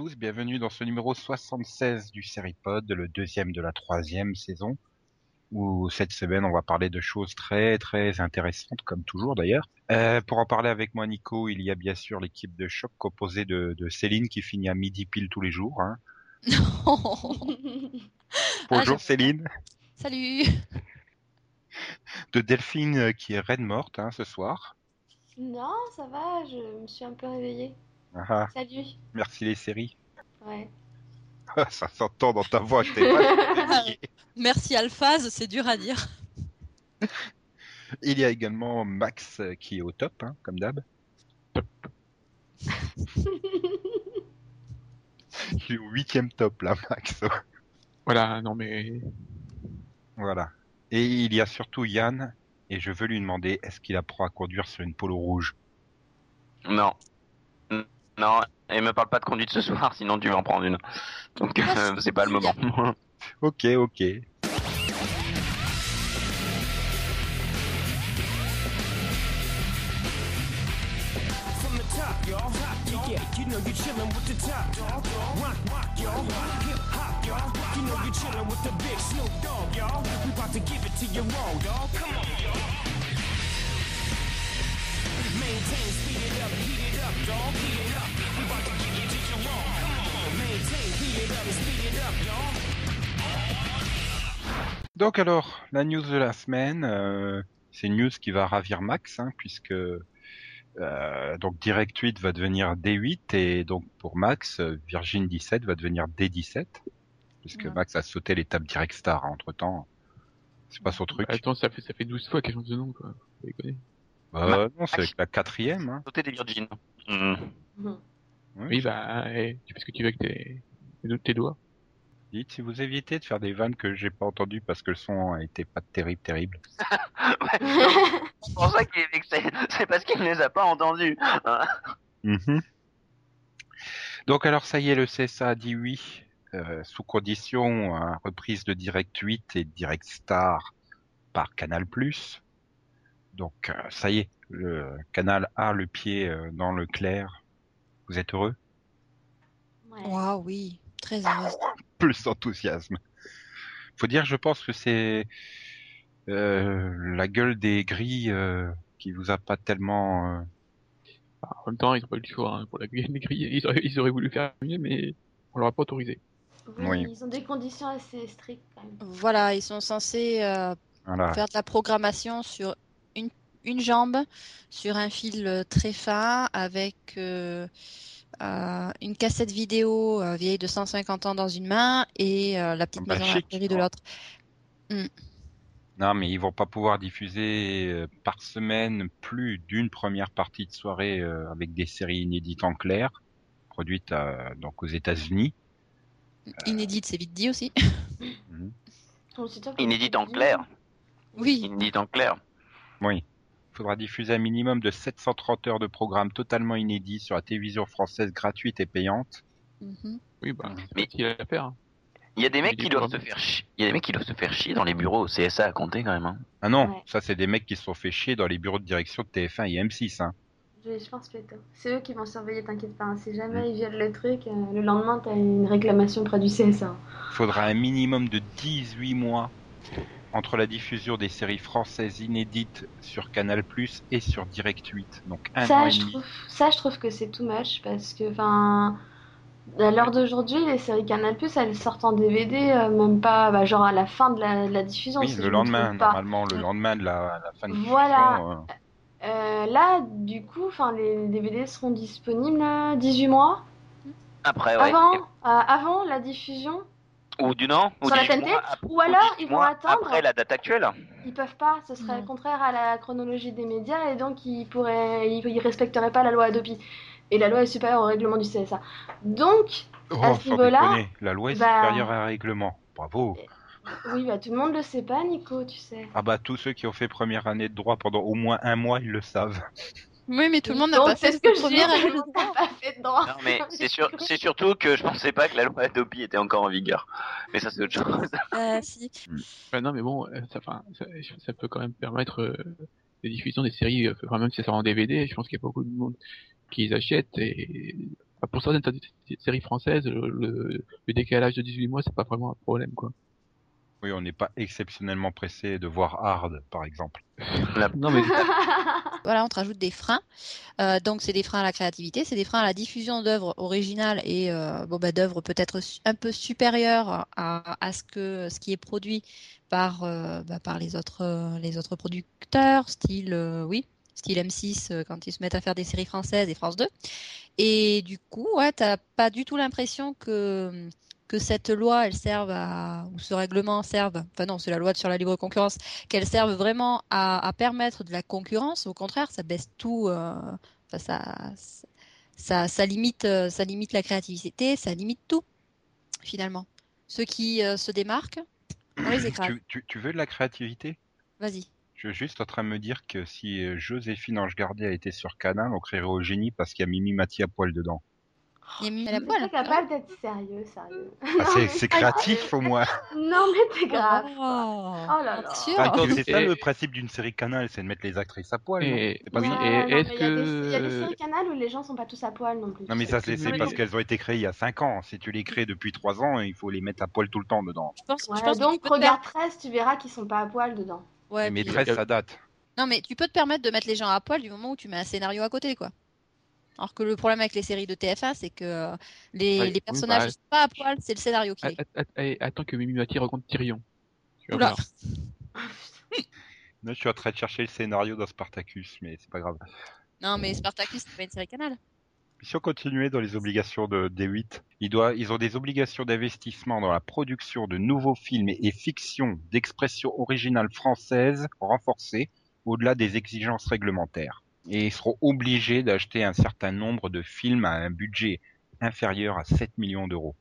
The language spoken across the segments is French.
tous, bienvenue dans ce numéro 76 du Seripod, le deuxième de la troisième saison, où cette semaine on va parler de choses très très intéressantes, comme toujours d'ailleurs. Euh, pour en parler avec moi Nico, il y a bien sûr l'équipe de choc composée de, de Céline qui finit à midi pile tous les jours. Hein. Bonjour Ah, Céline. Salut. De Delphine euh, qui est reine morte hein, ce soir. Non, ça va, je me suis un peu réveillée. Ah, ah, Salut. merci les séries. Ouais. Ça s'entend dans ta voix, je t'ai pas dit. Merci Alphaz, c'est dur à dire. Il y a également Max euh, qui est au top, hein, comme d'hab. Il est au huitième top là, Max. Voilà, non mais voilà. Et il y a surtout Yann, et je veux lui demander est-ce qu'il apprend à conduire sur une polo rouge? Non. Non, et me parle pas de conduite ce soir, sinon tu vas en prendre une. Donc euh, c'est pas le moment. Ok, ok. Maintain, speed it up, heat it up, dog. Heat it up. We about to give it to you raw. Come on, maintain, heat it up, and speed it up, dog. Donc alors, la news de la semaine, euh, c'est une news qui va ravir Max, hein, puisque euh, donc Direct 8 va devenir D8 et donc pour Max, euh, Virgin 17 va devenir D17, puisque Ouais. Max a sauté l'étape Direct Star entre temps. C'est pas son truc. attends, ça fait ça fait 12 fois qu'elle change de nom quoi. Déconner. Euh, non, c'est la quatrième. Hein. Sauter des virgins. Hmm. Oui bah tu fais ce que tu veux avec tes tes, tes doigts. Dites si vous évitez de faire des vannes que j'ai pas entendues parce que le son était pas terrible, terrible. C'est pour ça qu'il est vexé. C'est parce qu'il ne les a pas entendus. Hein. Mhm. Donc alors ça y est, le CSA a dit oui, euh, sous condition à reprise de Direct 8 et Direct Star par Canal+. Donc euh, ça y est, le Canal a le pied euh, dans le clair. Vous êtes heureux? Ouais. Waouh, oui, très heureuse. Plus d'enthousiasme. Faut dire, je pense que c'est euh, la gueule des grilles euh, qui vous a pas tellement... euh, en même temps, ils ont pas eu le choix hein, pour la grille des grilles. Ils auraient, ils auraient voulu faire mieux, mais on leur a pas autorisé. Oui, Oui. ils ont des conditions assez strictes quand même. Voilà, ils sont censés euh, voilà. faire de la programmation sur une, une jambe, sur un fil euh, très fin, avec euh, euh, une cassette vidéo euh, vieille de 150 ans dans une main et euh, la petite Bah, maison à la chic, de l'autre. Non, mais ils vont pas pouvoir diffuser euh, par semaine plus d'une première partie de soirée euh, avec des séries inédites en clair, produites euh, donc aux États-Unis. Inédite, c'est vite dit aussi. Que Inédite en clair. Oui, Inédite en clair. Oui. Il faudra diffuser un minimum de 730 heures de programmes totalement inédits sur la télévision française gratuite et payante. Mhm. Oui bah Mais- facile à faire. hein. Il y a des mecs qui doivent se faire chier. Il y a des mecs qui doivent se faire chier dans les bureaux au CSA à compter quand même. Hein. Ah non, Ouais. ça c'est des mecs qui se sont fait chier dans les bureaux de direction de TF1 et M6. Hein. Je, je pense plutôt. C'est eux qui vont surveiller, t'inquiète pas. hein. Si jamais Mm. ils violent le truc, euh, le lendemain, t'as une réclamation près du CSA. Il faudra un minimum de 18 mois entre la diffusion des séries françaises inédites sur Canal+, et sur Direct 8. Donc un an Ça et je, demi. trouve, ça, je trouve que c'est too much parce que, enfin, à l'heure d'aujourd'hui, les séries Canal+, elles sortent en DVD, euh, même pas, bah, genre à la fin de la, de la diffusion. Oui, si le lendemain, normalement, le lendemain de la, la fin de diffusion. Voilà. euh, Euh, là, du coup, enfin, les DVD seront disponibles euh, 18 mois Après, ouais. avant, euh, avant la diffusion. Ou du non ou Sur la 18 TNT Ou alors, 18 ils vont attendre. Après la date actuelle. Ils peuvent pas, ce serait contraire à la chronologie des médias et donc ils pourraient, ils, ils respecteraient pas la loi Adopi. Et la loi est supérieure au règlement du CSA. Donc, Oh, À ce niveau-là, la loi est bah- supérieure à un règlement. Bravo. oui, bah tout le monde le sait pas, Nico, tu sais. Ah bah tous ceux qui ont fait première année de droit pendant au moins un mois, ils le savent. Oui, mais tout le monde n'a pas fait ce que cette je dis, première n'a pas fait de droit. Non mais c'est sûr, c'est surtout que je pensais pas que la loi Adopi était encore en vigueur. Mais ça c'est autre chose. Euh, si. Bah, non mais bon, euh, ça, enfin, ça, ça peut quand même permettre euh, des diffusions des séries, euh, enfin, même si ça sort en DVD, je pense qu'il y a beaucoup de monde qui les achètent et Enfin, pour certaines sé- séries françaises, le, le, le décalage de 18 mois, c'est pas vraiment un problème, quoi. Oui, on n'est pas exceptionnellement pressé de voir Hard, par exemple. Non, mais Voilà, on te rajoute des freins. Euh, donc, c'est des freins à la créativité, c'est des freins à la diffusion d'œuvres originales et euh, bon, bah, d'œuvres peut-être un peu supérieures à, à ce que ce qui est produit par, euh, bah, par les autres, les autres producteurs, style, euh, oui, style M6 euh, quand ils se mettent à faire des séries françaises et France 2. Et du coup, ouais, t'as pas du tout l'impression que que cette loi, elle serve à, ou ce règlement serve, enfin non, c'est la loi sur la libre concurrence, qu'elle serve vraiment à, à permettre de la concurrence. Au contraire, ça baisse tout, euh, enfin, ça, ça, ça limite, euh, ça limite la créativité, ça limite tout, finalement. Ceux qui euh, se démarquent, on les écrase. Tu, tu, tu veux de la créativité? Vas-y. Je suis juste en train de me dire que si Joséphine Ange Gardien a été sur Canal, on créerait au génie parce qu'il y a Mimi Mati à poil dedans. Il y a la poêle. pas capable d'être sérieux, sérieux. Ah, Non, c'est créatif au moins. Non, mais t'es grave. Oh, Oh là là. Attends, c'est ça Et- le principe d'une série Canal, c'est de mettre les actrices à poil. et, pas oui, ça et est-ce il y a des- Il y a des que séries canal où les gens sont pas tous à poil non plus. Non mais ça c'est Oui. parce qu'elles ont été créées il y a 5 ans. Si tu les crées depuis 3 ans, il faut les mettre à poil tout le temps dedans. Je pense, je Ouais, pense que donc peux te regarde 13, tu verras qu'ils sont pas à poil dedans. ouais, mais puis- 13 ça date. Non, mais tu peux te permettre de mettre les gens à poil du moment où tu mets un scénario à côté, quoi. Alors que le problème avec les séries de TF1, c'est que euh, les, Ouais, les oui, personnages bah, ne sont pas à poil, c'est le scénario qui est. attends que Mimi Mati rencontre Tyrion. Tu vas je suis en train de chercher le scénario dans Spartacus, mais c'est pas grave. Non, mais Spartacus, c'est pas une série canal. Si on continuait dans les obligations de D8, ils, doivent, ils ont des obligations d'investissement dans la production de nouveaux films et, et fictions d'expression originale française renforcées au-delà des exigences réglementaires. Et ils seront obligés d'acheter un certain nombre de films à un budget inférieur à 7 millions d'euros.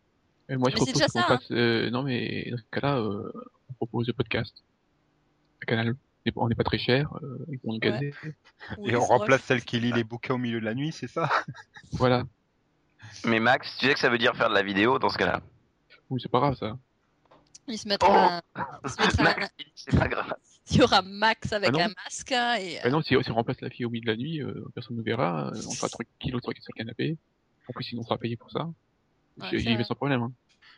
Et moi, je Mais propose déjà qu'on ça, hein. euh, non, mais dans ce cas-là, euh, on propose le podcast. À Canal. On n'est pas très cher. Euh, ils vont nous Ouais. gazer. Ou Et on remplace celle qui lit les bouquins au milieu de la nuit, c'est ça? Voilà. Mais Max, tu sais que ça veut dire faire de la vidéo dans ce cas-là? Oui, c'est pas grave ça. Il se il se mettra- Max, dit, c'est pas grave. il y aura Max avec Ah un masque hein, et Ah non, si, si on remplace la fille au milieu de la nuit, euh, personne ne verra. euh, on sera tranquille au sur le canapé. En plus, sinon, on sera payé pour ça. Ouais, J'y vais sans problème. Hein.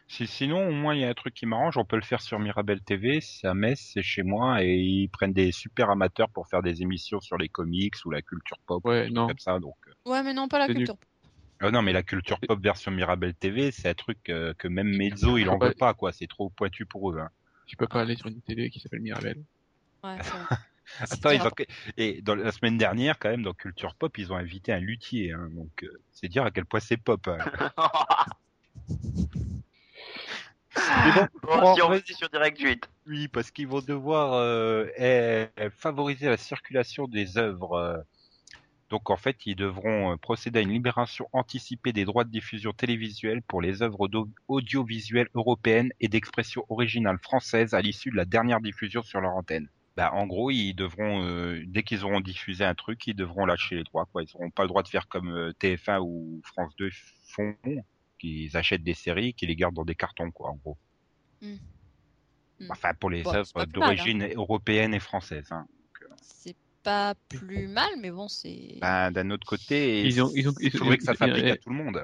Si, sinon, au moins, il y a un truc qui m'arrange, on peut le faire sur Mirabel TV, c'est à Metz, c'est chez moi, et ils prennent des super amateurs pour faire des émissions sur les comics ou la culture pop, Ouais, non. comme ça, donc... euh. ouais, mais non pas la culture. Ah non, mais la culture pop version Mirabel TV, c'est un truc euh, que même Mezzo, il en veut pas, quoi, c'est trop pointu pour eux. Hein. Tu peux pas aller sur une télé qui s'appelle Mirabel. Ouais, Attends, ils dur. ont... Et dans la semaine dernière, quand même, dans Culture Pop, ils ont invité un luthier, hein, donc euh, c'est dire à quel point c'est pop. hein. Mais bon, Bon, si on sur Direct 8. Oui, parce qu'ils vont devoir euh, eh, favoriser la circulation des œuvres. euh. Donc en fait, ils devront procéder à une libération anticipée des droits de diffusion télévisuelle pour les œuvres audio- audiovisuelles européennes et d'expression originale française à l'issue de la dernière diffusion sur leur antenne. Bah, en gros, ils devront, euh, dès qu'ils auront diffusé un truc, ils devront lâcher les droits. Quoi. Ils n'auront pas le droit de faire comme euh, TF1 ou France 2 font, qu'ils achètent des séries, qu'ils les gardent dans des cartons, quoi, en gros. Mm. Mm. Enfin, pour les Bon, œuvres hein. d'origine européenne et française. Hein. C'est pas plus mal, mais bon, c'est. Ben, d'un autre côté, Ils ont- ils ont- il ils ont- faudrait que ça s'applique à tout le monde.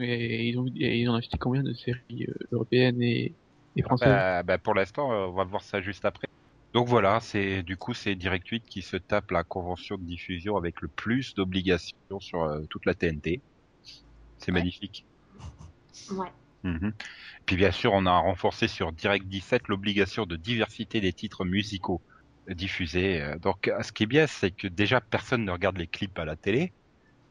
Et ils ont, ils ont acheté combien de séries euh, européennes et, et françaises? Bah, bah, pour l'instant, euh, on va voir ça juste après. Donc voilà, c'est du coup c'est Direct 8 qui se tape la convention de diffusion avec le plus d'obligations sur euh, toute la TNT. C'est Ouais. magnifique. Ouais. Mhm. Puis bien sûr, on a renforcé sur Direct 17 l'obligation de diversité des titres musicaux diffusés. Euh, Donc, ce qui est bien, c'est que déjà personne ne regarde les clips à la télé.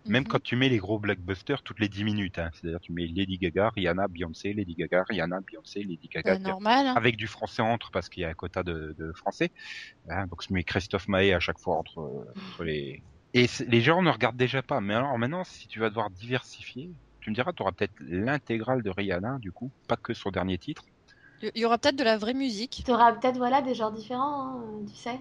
Même Mhm. quand tu mets les gros blockbusters toutes les 10 minutes, hein. c'est-à-dire tu mets Lady Gaga, Rihanna, Beyoncé, Lady Gaga, Rihanna, Beyoncé, Lady Gaga, C'est normal. hein. avec du français entre parce qu'il y a un quota de, de français. Hein, donc je mets Christophe Maé à chaque fois entre, entre les. Et c'est- les gens ne regardent déjà pas. Mais alors maintenant, si tu vas devoir diversifier, tu me diras, tu auras peut-être l'intégrale de Rihanna du coup, pas que son dernier titre. Il y aura peut-être de la vraie musique. Tu auras peut-être voilà, des genres différents, hein, tu sais.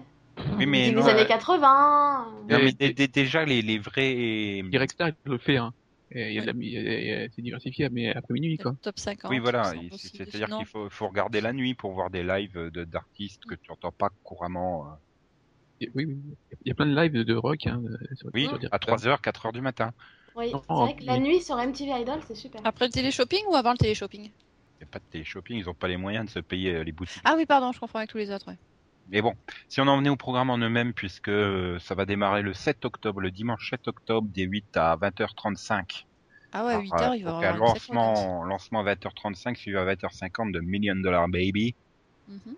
Oui, mais des non, années euh, 80. euh, non, mais déjà les, les vrais. Direct Star, il le fait. Hein. A- c'est diversifié, mais après minuit, quoi. Top 50. Oui, voilà. C'est-à-dire qu'il faut, faut regarder la nuit pour voir des lives de- d'artistes que tu entends pas couramment. euh. Et- Oui, oui. Il y a plein de lives de, rock. Hein, sur- Oui, sur à Star. 3h, 4h du matin. Oui, c'est vrai que la nuit sur MTV Idol, c'est super. Après le téléshopping ou avant le téléshopping? Il n'y a pas de télé-shopping, ils n'ont pas les moyens de se payer euh, les boutiques. Ah oui, pardon, je confonds avec tous les autres. ouais. Mais bon, si on en venait au programme en eux-mêmes, puisque euh, ça va démarrer le 7 octobre, le dimanche 7 octobre, des 8 à 20h35. Ah ouais, Alors, 8 euh, heures, il va y donc, un avoir lancement, lancement à 20h35 suivi à 20h50 de Million Dollar Baby. Mhm.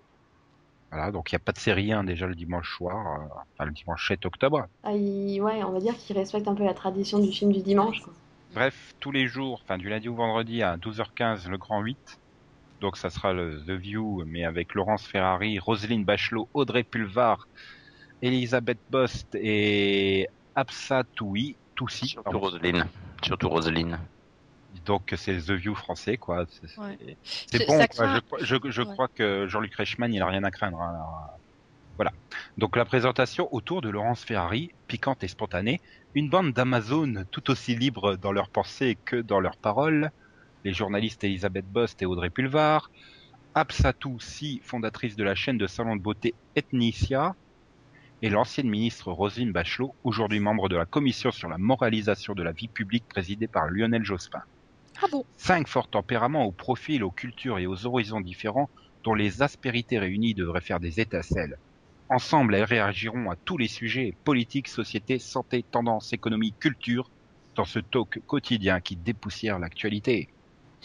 Voilà, donc il n'y a pas de série hein, déjà le dimanche soir, euh, enfin le dimanche 7 octobre. Ah, il- Ouais, on va dire qu'il respecte un peu la tradition du film du dimanche. quoi. Bref, tous les jours, enfin du lundi au vendredi à 12h15, le grand 8. Donc ça sera le The View, mais avec Laurence Ferrari, Roselyne Bachelot, Audrey Pulvar, Elisabeth Bost et Absa Toui, Toussi. Surtout pardon. Roselyne. Surtout Roselyne. Donc c'est The View français, quoi. C'est Ouais. bon, ça quoi. craint. Je, je, je Ouais. crois que Jean-Luc Reichmann, il a rien à craindre. hein. Alors, Voilà. Donc la présentation autour de Laurence Ferrari, piquante et spontanée, une bande d'Amazon tout aussi libres dans leurs pensées que dans leurs paroles, les journalistes Elisabeth Bost et Audrey Pulvar, Absatou Si, fondatrice de la chaîne de salon de beauté Ethnicia, et l'ancienne ministre Roselyne Bachelot, aujourd'hui membre de la commission sur la moralisation de la vie publique présidée par Lionel Jospin. Ah bon? Cinq forts tempéraments aux profils, aux cultures et aux horizons différents dont les aspérités réunies devraient faire des étincelles. Ensemble, elles réagiront à tous les sujets politique, société, santé, tendance, économie, culture dans ce talk quotidien qui dépoussière l'actualité.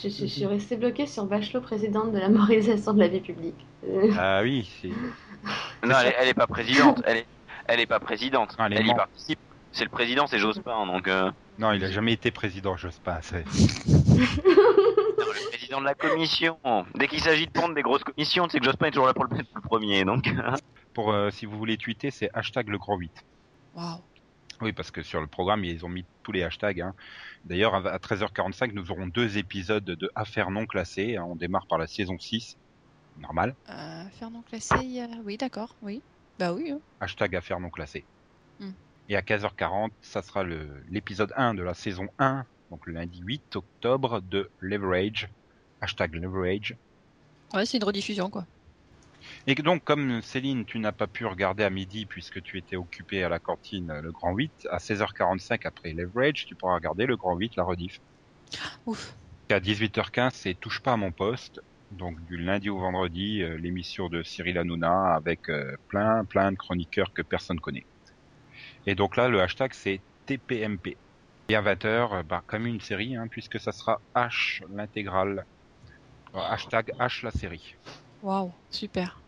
Je, je- je suis restée bloquée sur Bachelot, présidente de la moralisation de la vie publique. Euh, Ah oui, c'est... Non, elle est, elle est pas présidente. Elle est, elle est pas présidente. Elle est elle y participe. C'est le président, c'est Jospin, donc euh, Non, il a jamais été président, Jospin. c'est- non, le président de la commission. Dès qu'il s'agit de prendre des grosses commissions, c'est que Jospin est toujours là pour le premier, donc. Pour, euh, si vous voulez tweeter, c'est hashtag le grand 8. Waouh. Oui, parce que sur le programme, ils ont mis tous les hashtags. hein. D'ailleurs, à à 13h45, nous aurons deux épisodes de Affaires non classées. On démarre par la saison 6. Normal. Euh, faire non classé, il y a- oui, d'accord, oui. Bah oui. hein. Hashtag Affaires non classées. Hmm. Et à 15h40, ça sera l'épisode 1 de la saison 1, donc le lundi 8 octobre, de Leverage. Hashtag Leverage. Ouais, c'est une rediffusion, quoi. Et donc, comme Céline, tu n'as pas pu regarder à midi puisque tu étais occupé à la cantine euh, le Grand 8, à 16h45 après Leverage, tu pourras regarder le Grand 8, la rediff. Ouf. Et à 18h15, c'est Touche pas à mon poste. Donc du lundi au vendredi, euh, l'émission de Cyril Hanouna avec euh, plein plein de chroniqueurs que personne connaît. Et donc là, le hashtag c'est TPMP. Et à 20h, bah, comme une série, hein, puisque ça sera H l'intégrale. Hashtag H la série. Waouh, super.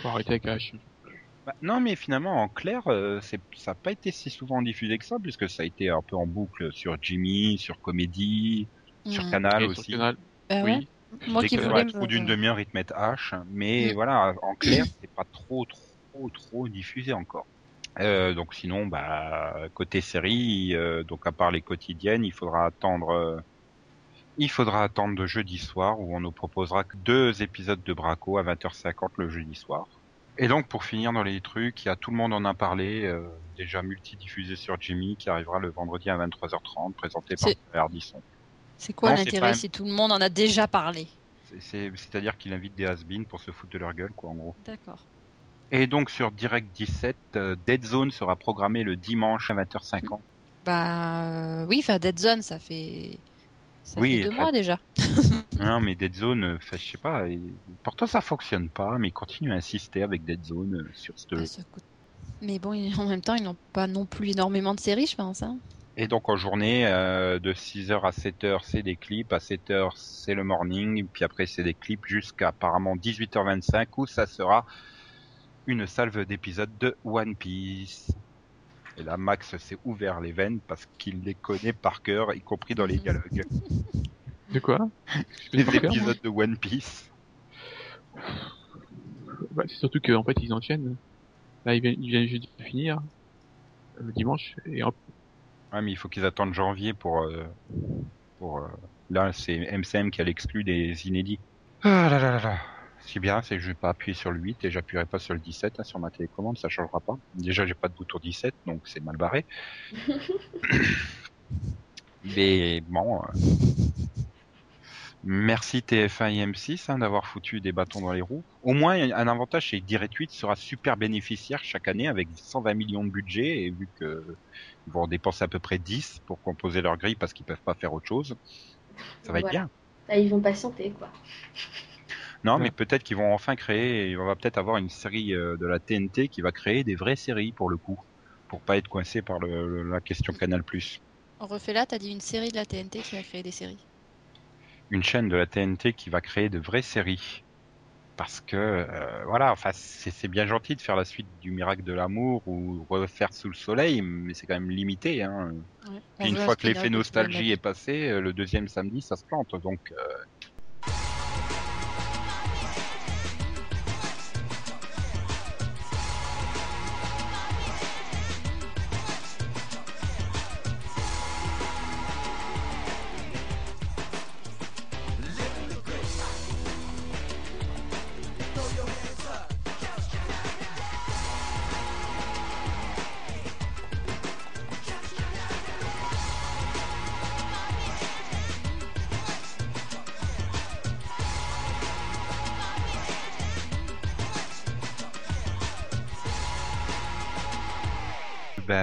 Faut arrêter avec H. Bah, non, mais finalement, en clair, euh, c'est, ça n'a pas été si souvent diffusé que ça, puisque ça a été un peu en boucle sur Jimmy, sur Comédie, sur Hmm. Canal Et sur aussi. Canal, Bah ouais. oui. Moi Dès qui voulais un me- trou d'une demi-heure, ils te mettent H, mais Mm. voilà, en clair, c'est pas trop, trop, trop diffusé encore. Euh, donc sinon, bah, côté série, euh, donc à part les quotidiennes, il faudra attendre, euh, il faudra attendre de jeudi soir où on nous proposera deux épisodes de Braco à 20h50 le jeudi soir. Et donc pour finir dans les trucs, il y a tout le monde en a parlé, euh, déjà multidiffusé sur Jimmy qui arrivera le vendredi à 23h30, présenté par C'est- Ardisson. C'est quoi l'intérêt pas- si tout le monde en a déjà parlé? C'est- c'est- C'est-à-dire qu'il invite des has pour se foutre de leur gueule, quoi, en gros. D'accord. Et donc sur Direct 17, euh, Dead Zone sera programmé le dimanche à 20h50. Bah euh, oui, enfin Dead Zone, ça fait, ça Oui, fait deux mois déjà. non mais Dead Zone, euh, je sais pas, et- pourtant ça fonctionne pas, mais ils continuent à insister avec Dead Zone euh, sur ce... Ah, ça coûte- Mais bon, en même temps, ils n'ont pas non plus énormément de séries, je pense. Hein. Et donc en journée, euh, de 6h à 7h, c'est des clips, à 7h, c'est le morning, puis après c'est des clips jusqu'à apparemment 18h25 où ça sera une salve d'épisodes de One Piece. Et là, Max s'est ouvert les veines parce qu'il les connaît par cœur, y compris dans les dialogues. De quoi? Les épisodes de One Piece. Bah, c'est surtout qu'en fait, ils enchaînent. Là, ils viennent, ils viennent juste de finir. Le dimanche. Et hop. Ouais, mais il faut qu'ils attendent janvier pour. euh, pour euh, Là, c'est MCM qui a l'exclu des inédits. Ah là là là là. Ce qui est bien, c'est que je vais pas appuyer sur le 8 et j'appuierai pas sur le 17 hein, sur ma télécommande, ça changera pas. Déjà, j'ai pas de bouton 17, donc c'est mal barré. mais bon. euh, Merci TF1 et M6 hein, d'avoir foutu des bâtons dans les roues. Au moins, un avantage, c'est que Direct 8 sera super bénéficiaire chaque année avec 120 millions de budget et vu que ils vont dépenser à peu près 10 pour composer leur grille parce qu'ils peuvent pas faire autre chose, ça va être bien. Là, ils vont patienter, quoi. Non, Ouais. mais peut-être qu'ils vont enfin créer, on va peut-être avoir une série euh, de la TNT qui va créer des vraies séries pour le coup, pour pas être coincé par le, le- la question Canal+. On refait là, t'as dit une série de la TNT qui a créé des séries. Une chaîne de la TNT qui va créer de vraies séries. Parce que, euh, voilà, enfin, c'est bien gentil de faire la suite du Miracle de l'amour ou refaire Sous le soleil, mais c'est quand même limité. Hein. Ouais. Puis On une un fois que l'effet nostalgie est passé, euh, le deuxième samedi, ça se plante. Donc, euh,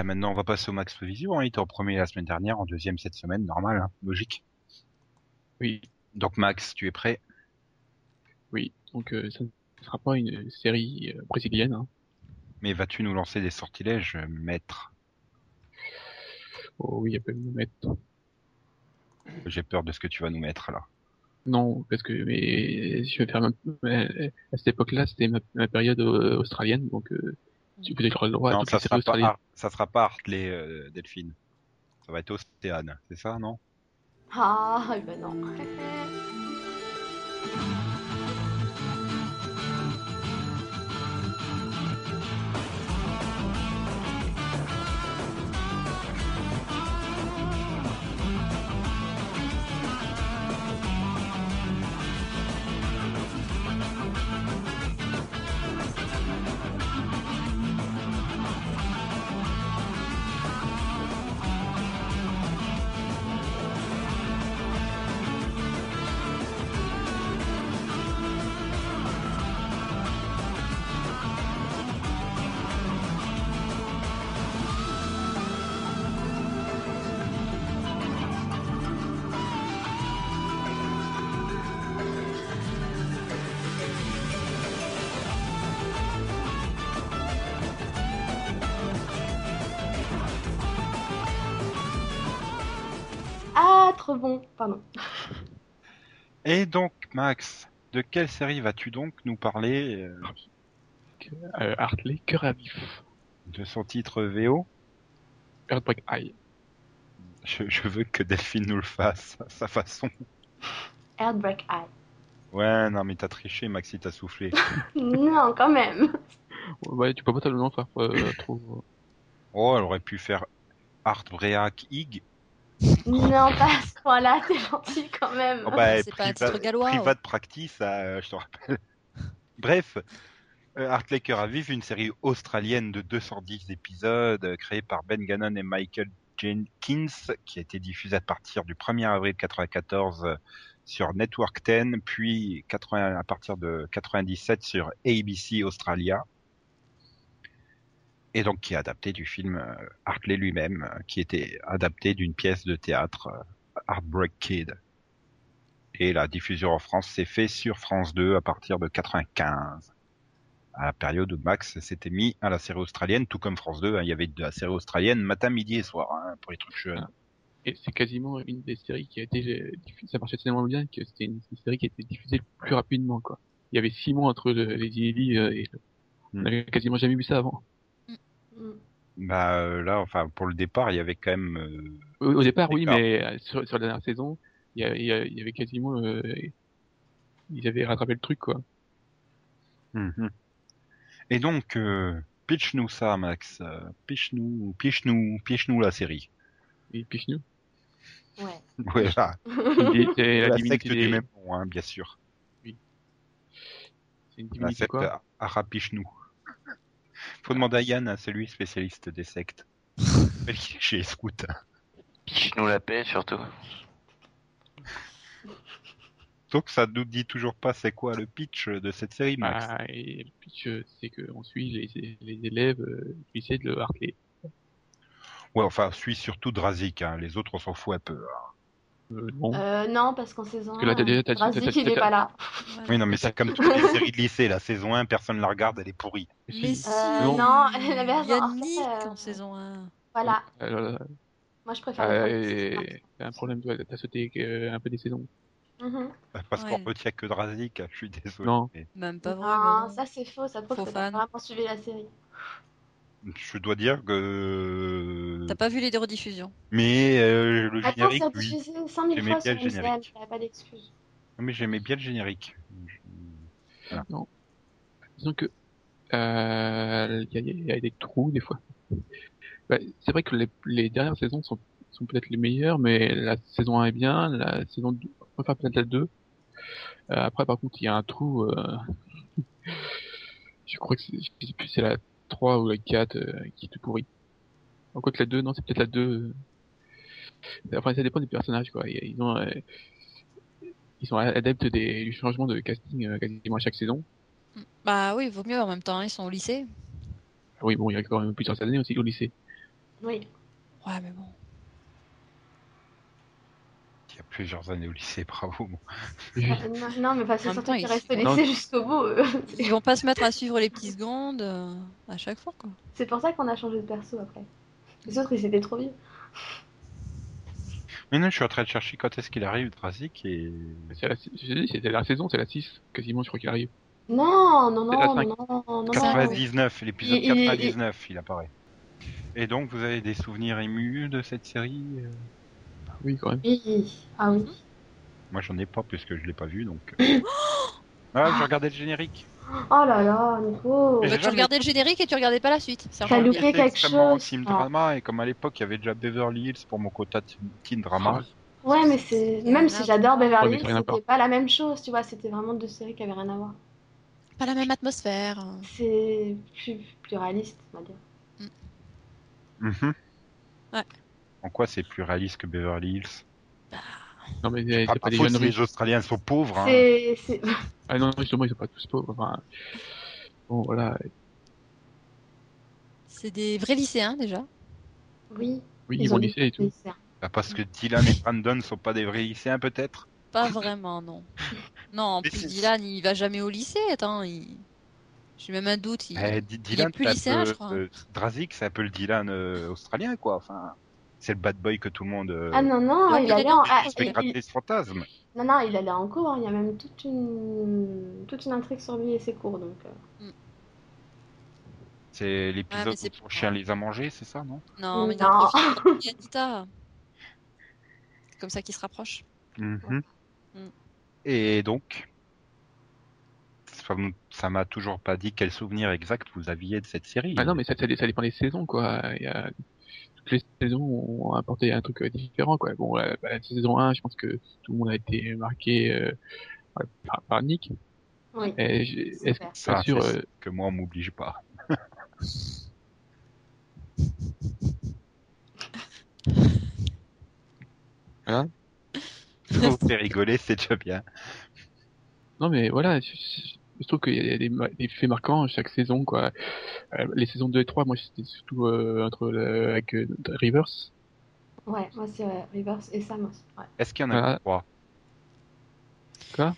ben, maintenant, on va passer au Max Prévision. Hein. Il était en premier la semaine dernière, en deuxième cette semaine, normal, hein, logique. Oui, Donc, Max, tu es prêt? Oui. Donc euh, ça ne sera pas une série euh, brésilienne. Hein. Mais vas-tu nous lancer des sortilèges, euh, maître? Oh oui, me mettre. J'ai peur de ce que tu vas nous mettre là. Non, parce que mais je vais faire ma- à cette époque-là, c'était ma, ma période euh, australienne, donc euh, tu peux le droit non, ça sera, pas. Har- ça sera pas Hartley, euh, Delphine. Ça va être Océane, c'est ça, non? Ah, ben non. Et donc, Max, de quelle série vas-tu donc nous parler euh, Euh, Hartley, cœur à vif. de son titre VO Earthbreak High. je, je veux que Delphine nous le fasse à sa façon. Heartbreak Eye. Ouais, non, mais t'as triché, Maxi, t'as soufflé. Non, quand même. Ouais, tu peux pas tellement faire euh, trop. oh, elle aurait pu faire Heartbreak Ig. Non, pas à ce point-là, t'es gentil quand même. Oh, bah, c'est pas un titre gallois, Private Practice, euh, je te rappelle. Bref, euh, Cœur à Vif, une série australienne de 210 épisodes, euh, créée par Ben Gannon et Michael Jenkins, qui a été diffusée à partir du 1er avril 94 euh, sur Network 10, puis 80, à partir de 97 sur ABC Australia. Et donc qui est adapté du film euh, Hartley lui-même, euh, qui était adapté d'une pièce de théâtre euh, Heartbreak Kid. Et la diffusion en France s'est fait sur France 2 à partir de 95. À la période où Max s'était mis à la série australienne, tout comme France 2, hein, il y avait de la série australienne matin, midi et soir, hein, pour les trucs jeunes. Et c'est quasiment une des séries qui a été diffusée. Ça marchait tellement bien que c'était une, série qui a été diffusée le plus rapidement, quoi. Il y avait six mois entre le- les inédits et le... Hmm. on avait quasiment jamais vu ça avant. Mm. Bah euh, là, enfin pour le départ, il y avait quand même. euh, Au, au départ, oui, mais euh, sur, sur la dernière saison, il y, a- il y, a- il y avait quasiment, euh, ils avaient rattrapé le truc, quoi. mhm. Et donc, euh, pitch-nous ça, Max. Euh, pitch-nous, pitch-nous, pitch-nous la série. Et Pichnou, Ouais. Voilà, c'est la, la secte des- du même nom, hein, bien sûr. c'est une La divinité secte quoi? Arapichnou. Faut demander à Yann, hein, c'est lui spécialiste des sectes. Chez les scouts. Piche-nous la paix, surtout. Donc ça nous dit toujours pas c'est quoi le pitch de cette série, Max. Ah, et le pitch, c'est qu'on suit les, les élèves euh, du lycée de Hartley. Ouais, enfin, suit surtout Drazik, hein. les autres on s'en fout un peu. hein. Euh, non. Euh, non, parce qu'en saison que là, t'as 1, déjà- t'as- t'as- Drazik, t'as- il est t'as- pas là. Voilà. Oui, non, mais c'est comme toutes les séries de lycée, la saison 1, personne la regarde, elle est pourrie. Mais Si. si, Euh, non. elle avait raison. En Yannick fait, en saison 1. Voilà, moi je préfère. euh, et t'as un problème, toi, t'as sauté euh, un peu des saisons. saisons. Mhm. Parce qu'on Ouais. retient que Drazik, je suis désolé. Non. mais Même pas Non, vraiment. ça c'est faux, ça prouve Faux que t'as vraiment suivi la série. Je dois dire que... T'as pas vu les deux rediffusions Mais euh, le Attends, générique, c'est oui. diffusé 100 000 J'aimais fois bien sur générique. pas d'excuse. Non, mais j'aimais bien le générique. Disons que euh, il y, a- il y a des trous des fois. Bah, c'est vrai que les, les dernières saisons sont, sont peut-être les meilleures, mais la saison 1 est bien, la saison 2, on préfère peut-être la 2. Euh, après, par contre, il y a un trou. euh, je crois que c'est, je sais plus, c'est la 3 ou la 4 euh, qui est tout pourri. En quoi que la 2, non, c'est peut-être la 2. euh. Enfin, ça dépend des personnages, quoi. Ils ils ont, euh, ils sont adeptes des, du changement de casting euh, quasiment à chaque saison. Bah oui, vaut mieux en même temps, hein, ils sont au lycée. Oui, bon, il y a quand même plusieurs années aussi au lycée. Oui. Ouais, mais bon. A plusieurs années au lycée, bravo. Non, non, mais parce que surtout qu'ils ils- restent au lycée jusqu'au bout. euh, Ils vont pas se mettre à suivre les petites secondes euh, à chaque fois, quoi. C'est pour ça qu'on a changé de perso après. Les autres, ils étaient trop vieux. Mais non, je suis en train de chercher quand est-ce qu'il arrive, Drazik, et... C'est la, c'était la saison, c'est la 6, quasiment, je crois qu'il arrive. Non, non, non, non, non, non, non. 99, l'épisode Il- il- 99, il apparaît. Et donc, vous avez des souvenirs émus de cette série euh? Oui, quand même. Oui. Ah oui. Moi, j'en ai pas, puisque je l'ai pas vu, donc... euh. Ah, j'ai regardé le générique. Oh là là, Nico. Mais Bah, tu jamais- regardais le générique et tu regardais pas la suite. C'est T'as loupé pire. C'était quelque extrêmement chose. Team Ah. Drama, et comme à l'époque, il y avait déjà Beverly Hills pour mon quota de Teen Drama. Ouais, mais c'est. Même si j'adore Ouais, Beverly mais Hills, c'est rien à c'était pas la même chose, tu vois. C'était vraiment deux séries qui avaient rien à voir. Pas la même atmosphère. C'est plus, plus réaliste, on va dire. Mhm. En quoi c'est plus réaliste que Beverly Hills? Non, mais c'est Ah, c'est pas des parfois, jeunes si riches. les Australiens sont pauvres. Hein. C'est. c'est- Ah non, justement, ils sont pas tous pauvres. Enfin, bon, voilà. C'est des vrais lycéens déjà. Oui. Oui, ils vont au lycée et tout. des lycéens. Ah, Parce que Dylan et Brandon sont pas des vrais lycéens, peut-être? Pas vraiment, non. Non, en Mais plus c'est- Dylan, il va jamais au lycée. Attends, il... j'ai même un doute. Il... Eh, Dylan, plus c'est un lycéen, peu- je crois. euh, Drazik, c'est un peu le Dylan euh, australien, quoi. Enfin, c'est le bad boy que tout le monde euh, Ah non, non, Ouais, il mais allait il est en. ah, il- il- gratter ce fantasme. Non, non, il allait en cours. hein. Il y a même toute une, toute une intrigue sur lui et ses cours. Donc, euh. C'est l'épisode Ah, mais où son chien les a mangés, c'est ça, non? Non, mais il Non. Il y a Anita. C'est comme ça qu'ils se rapprochent. Mhm. Mm. Et donc, ça m'a toujours pas dit quel souvenir exact vous aviez de cette série. Ah non, mais ça, ça, ça dépend des saisons, quoi. Il y a... Toutes les saisons ont apporté un truc euh, différent, quoi. Bon, la, bah, la saison 1, je pense que tout le monde a été marqué euh, par, par Nick. Oui. C'est Est-ce que. Ça, bien sûr, c'est euh, que moi, on m'oblige pas. Voilà. Vous fait rigoler, c'est déjà bien. Non, mais voilà, je, je- je trouve qu'il y a des, faits marquants chaque saison, quoi. Euh, les saisons 2 et 3, moi, c'était surtout euh, entre le, avec euh, Rivers. Ouais, moi c'est ouais, Rivers et Sam aussi. Ouais. Est-ce qu'il y en a Ah. trois? Quoi?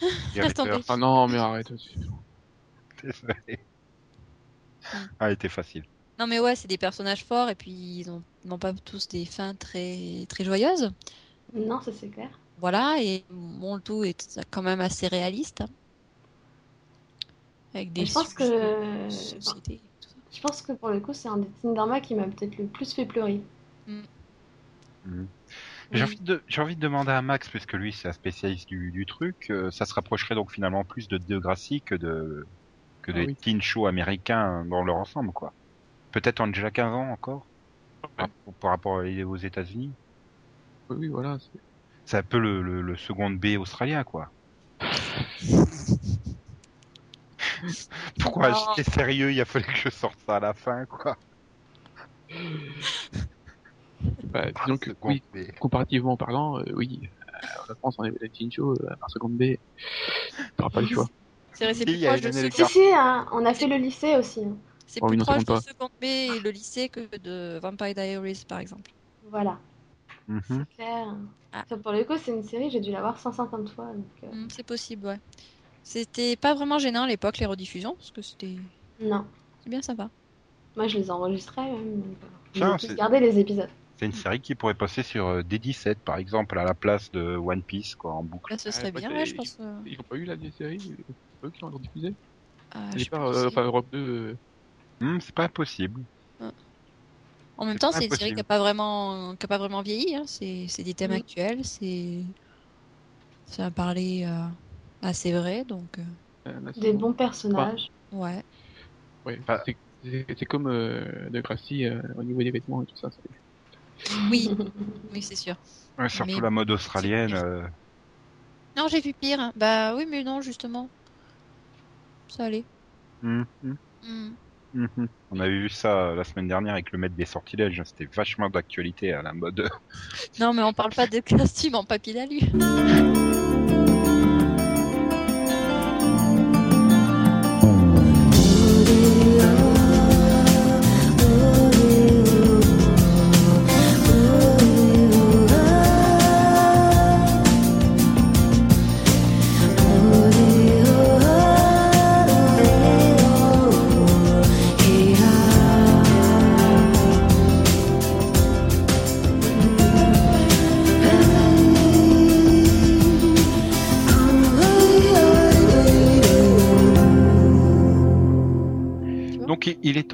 Ah non, mais arrête. aussi. désolé. Ah, était facile. Non, mais ouais, c'est des personnages forts et puis ils ont- n'ont pas tous des fins très, très joyeuses. Non, ça c'est clair. Voilà, et bon, le tout est quand même assez réaliste. hein. Avec des je pense que- de société. tout ça. Je pense que pour le coup, c'est un des teen drama qui m'a peut-être le plus fait pleurer. J'ai envie, de, j'ai envie de demander à Max, puisque lui c'est un spécialiste du, du truc, euh, ça se rapprocherait donc finalement plus de Degrassi que de que Ah des oui. teen shows américains dans leur ensemble, quoi. Peut-être en déjà 15 ans encore, par, par rapport aux États-Unis. Oui, oui, voilà. c'est- C'est un peu le, le, le second B australien, quoi. Pourquoi j'étais sérieux, il a fallu que je sorte ça à la fin, quoi. Bah, disons que, Second oui, B. comparativement parlant, euh, oui, la France, on avait la Tincho, euh, par seconde B. T'auras pas le choix. C'est vrai, c'est Si, plus il y a proche de Hélène ce Si, si, hein, on a fait le lycée aussi. C'est Oh, plus oui, proche de Second B et le lycée que de Vampire Diaries, par exemple. Voilà, Mhm. c'est clair. Ah. Ça, pour le coup, c'est une série, j'ai dû la voir 150 fois. Donc, euh, Hmm, c'est possible, ouais. C'était pas vraiment gênant à l'époque, les rediffusions, parce que c'était Non, c'est bien sympa. moi je les enregistrais même. Euh, Tiens, j'ai c'est- tous gardé les épisodes. C'est une série qui pourrait passer sur euh, D17 par exemple à la place de One Piece quoi en boucle. Là, ce Ah, serait bien, ouais, je pense. euh, Ils ont pas eu la vieille série C'est pas eux qui l'ont diffusé ah, Au je sais départ, plus euh, si- enfin Europe 2, euh, Hmm, c'est pas impossible. En même c'est temps, pas c'est une série qui a pas vraiment, qui a pas vraiment vieilli. Hein. C'est, c'est des thèmes Mhm. actuels, c'est, ça a parlé euh, assez vrai, donc euh, la Des bons personnages. ouais. Ouais, Ah. c'est- c'est c'est comme euh, de Gracie euh, au niveau des vêtements et tout ça. c'est- Oui, oui, c'est sûr. Ouais, surtout Mais- la mode australienne. c'est- euh, Non, j'ai vu pire. hein. Bah oui, mais non, justement, ça allait. hmm, hmm, Hmm. mhm. On avait vu ça euh, la semaine dernière avec le maître des sortilèges. C'était vachement d'actualité à la mode. Non, mais on parle pas de costume en papier d'alu.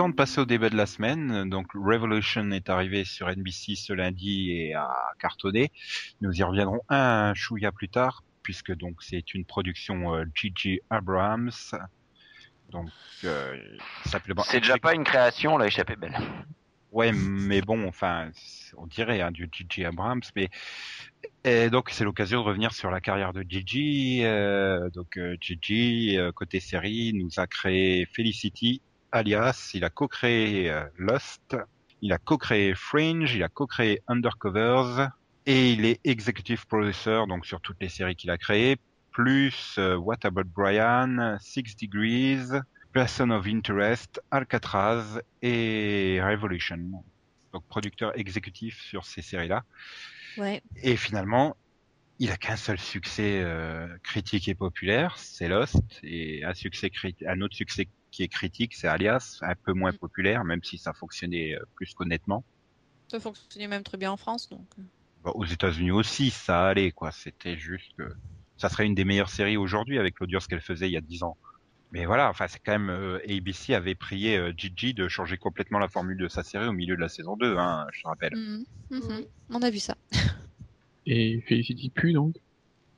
temps de passer au débat de la semaine. Donc Revolution est arrivé sur NBC ce lundi et a cartonné. Nous y reviendrons un chouïa plus tard puisque donc c'est une production euh, Gigi Abrams. Donc euh, simplement C'est déjà pas une création, la échappée belle. Ouais, mais bon, enfin, on dirait hein, du Gigi Abrams, mais et donc c'est l'occasion de revenir sur la carrière de Gigi. euh, donc euh, Gigi, euh, côté série, nous a créé Felicity, alias, il a co-créé euh, Lost, il a co-créé Fringe, il a co-créé Undercovers, et il est executive producer donc sur toutes les séries qu'il a créées, plus euh, What About Brian, Six Degrees, Person of Interest, Alcatraz et Revolution. Donc producteur exécutif sur ces séries-là. Ouais. Et finalement, il a qu'un seul succès euh, critique et populaire, c'est Lost, et un succès un autre succès qui est critique, c'est Alias, un peu moins Mm. populaire, même si ça fonctionnait euh, plus qu'honnêtement. Ça fonctionnait même très bien en France, donc. Bon, aux États-Unis aussi, ça allait, quoi. C'était juste que ça serait une des meilleures séries aujourd'hui avec l'audience qu'elle faisait il y a 10 ans. Mais voilà, enfin, c'est quand même euh, ABC avait prié euh, Gigi de changer complètement la formule de sa série au milieu de la saison 2, hein, je te rappelle. Mhm. Mhm. Oui. On a vu ça. Et Felicity pue donc?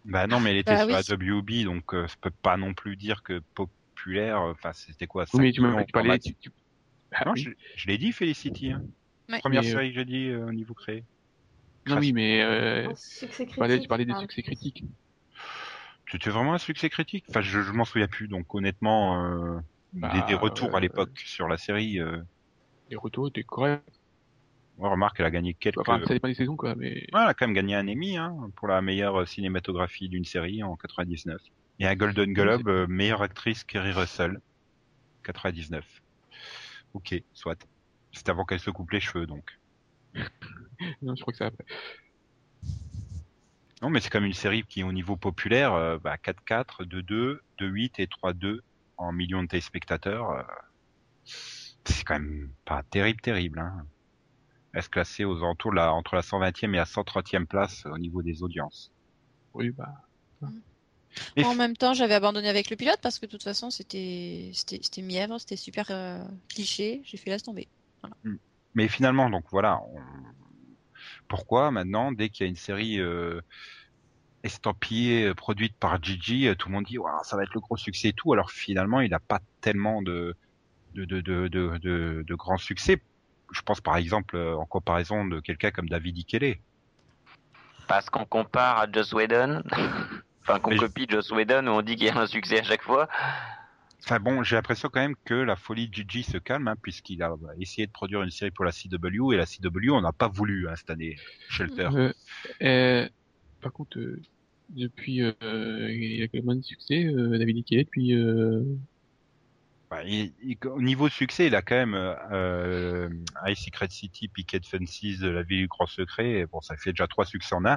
Bah non, mais elle était Bah sur la WB, donc euh, ça peut pas non plus dire que populaire. euh, Enfin, c'était quoi Oui, mais cinq tu m'as millions tu parlais. format- Tu, tu... Ah, Non, oui. je, je l'ai dit, Felicity. Hein. Ouais. Première Mais, euh, série que j'ai dit euh, au niveau créé. Non, oui, mais euh, tu parlais, critique, tu parlais des ah, succès critiques. C'était vraiment un succès critique. Enfin, je, je m'en souviens plus. Donc honnêtement, euh, Bah, des, des retours euh, à l'époque sur la série. Euh, Les retours étaient corrects. ouais, remarque, elle a gagné quelques. Enfin, ça dépend des saisons, quoi, mais. Ouais, elle a quand même gagné un Emmy hein, pour la meilleure cinématographie d'une série en 99. Et un Golden Globe, euh, meilleure actrice Kerry Russell, 99. Ok, soit. C'était avant qu'elle se coupe les cheveux, donc. Non, je crois que c'est après. Non, mais c'est comme une série qui, au niveau populaire, euh, bah, 4-4, 2-2, 2-8 et 3-2 en millions de téléspectateurs. euh, c'est quand même pas terrible, terrible. Hein. Elle se classait aux alentours de la, entre la 120e et la 130e place au niveau des audiences. Oui, bah. Et En même temps, j'avais abandonné avec le pilote parce que de toute façon, c'était c'était c'était mièvre, c'était super euh, cliché. J'ai fait laisse tomber. Mais finalement, donc voilà. on- Pourquoi maintenant, dès qu'il y a une série euh, estampillée, euh, produite par Gigi, tout le monde dit Waouh, ça va être le gros succès et tout. Alors finalement, il n'a pas tellement de de, de, de, de, de, de grands succès. Je pense par exemple en comparaison de quelqu'un comme David Ikele. Parce qu'on compare à Joss Whedon, enfin qu'on je- copie Joss Whedon où on dit qu'il y a un succès à chaque fois. Enfin bon, j'ai l'impression quand même que la folie de Gigi se calme, hein, puisqu'il a bah, essayé de produire une série pour la CW, et la CW, on n'a pas voulu hein, cette année, Shelter. Euh, euh, par contre, euh, depuis, euh, il a quand même un succès, euh, David Icke, depuis, euh, Bah, il- il- au niveau succès, il a quand même euh, High Secret City, Picket Fences, de la ville du grand secret. et Bon, ça fait déjà trois succès en un.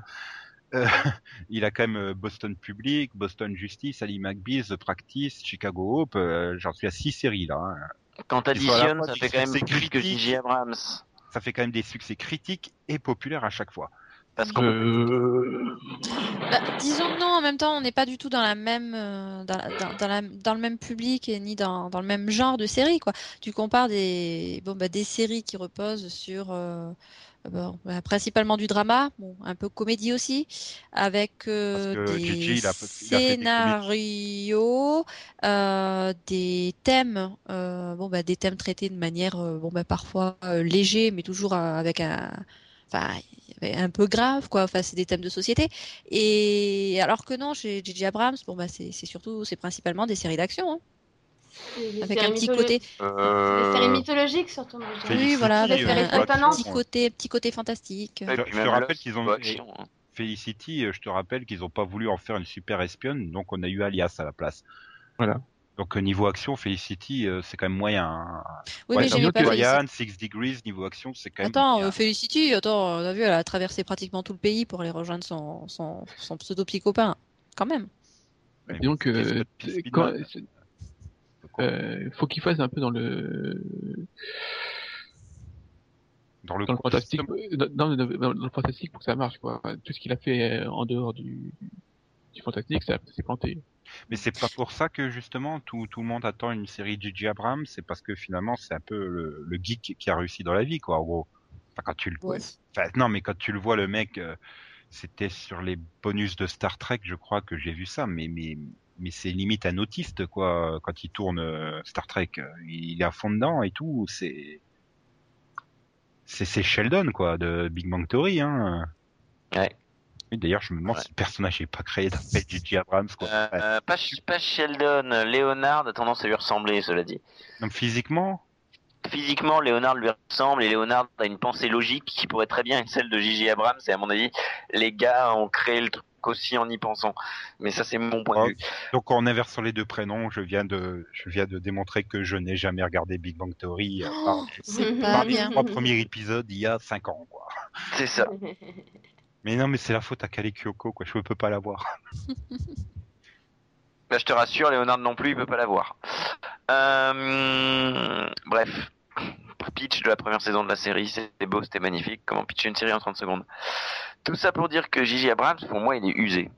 Euh, il a quand même euh, Boston Public, Boston Justice, Ali McBeal, The Practice, Chicago Hope. euh, J'en suis à six séries là. hein. Quand t'additionnes, ça du fait quand même succès plus que critique. J.J. Abrams. Ça fait quand même des succès critiques et populaires à chaque fois. Parce euh, Bah, disons que non, en même temps, on n'est pas du tout dans la même, euh, dans, la- dans, dans la- dans le même public et ni dans, dans le même genre de série, quoi. Tu compares des, bon, bah, des séries qui reposent sur, euh, bon, bah, principalement du drama, bon, un peu comédie aussi, avec euh, des Gigi, il a- il a fait des scénarios, euh, des thèmes, euh, bon, bah, des thèmes traités de manière, bon, bah, parfois léger, mais toujours avec un, enfin, un peu grave, quoi. Enfin, c'est des thèmes de société. Et alors que non, chez J.J. Abrams, bon bah c'est surtout, c'est principalement des séries d'action, hein, avec séries un petit côté, Les séries Euh... mythologiques surtout. moi, je dirais. oui, voilà, avec Felicity, un, euh, petit côté, petit côté fantastique. Je- te rappelle qu'ils ont- hein. Felicity, je te rappelle qu'ils ont pas voulu en faire une super espionne, donc on a eu Alias à la place. Voilà. Donc euh, niveau action, Felicity, euh, c'est quand même moyen. hein. Oui, Ouais, mais j'aimais pas. Ryan, Six Degrees, niveau action, c'est quand même. Attends, euh, Felicity, attends, on a vu, elle a traversé pratiquement tout le pays pour aller rejoindre son, son, son pseudo-petit copain. Quand même. Euh, quand, Quoi euh, faut qu'il fasse un peu dans le, dans le, dans le fantastique, dans, dans- dans- dans le fantastique pour que ça marche, quoi. Tout ce qu'il a fait euh, en dehors du, du fantastique, ça s'est planté. Mais c'est pas pour ça que justement tout, tout le monde attend une série J.J. Abrams, c'est parce que finalement c'est un peu le, le geek qui a réussi dans la vie, quoi. En gros. Enfin, quand tu le, Ouais. enfin, non, mais quand tu le vois, le mec, euh, c'était sur les bonus de Star Trek, je crois que j'ai vu ça, mais mais mais c'est limite un autiste, quoi. Quand il tourne euh, Star Trek, il est à fond dedans et tout. C'est c'est Sheldon, quoi, de Big Bang Theory, hein. Ouais. D'ailleurs, je me demande Ouais. si le personnage n'est pas créé d'après J.J. Abrams, quoi. Euh, euh, pas, pas Sheldon, Leonard a tendance à lui ressembler, cela dit. Donc physiquement, Physiquement, Leonard lui ressemble et Leonard a une pensée logique qui pourrait très bien être celle de J.J. Abrams. Et à mon avis, les gars ont créé le truc aussi en y pensant. Mais ça, c'est mon point Oh, de vue. Donc en inversant les deux prénoms, je viens de, je viens de démontrer que je n'ai jamais regardé Big Bang Theory pas par les trois premiers épisodes il y a cinq ans, quoi. C'est ça. Mais non, mais c'est la faute à Kale Kyoko, quoi. Je peux pas la voir. Bah, je te rassure, Leonard non plus, il peut pas l'avoir. Euh... Bref. Pitch de la première saison de la série, c'était beau, c'était magnifique. Comment pitcher une série en 30 secondes? Tout ça pour dire que J.J. Abrams, pour moi, il est usé.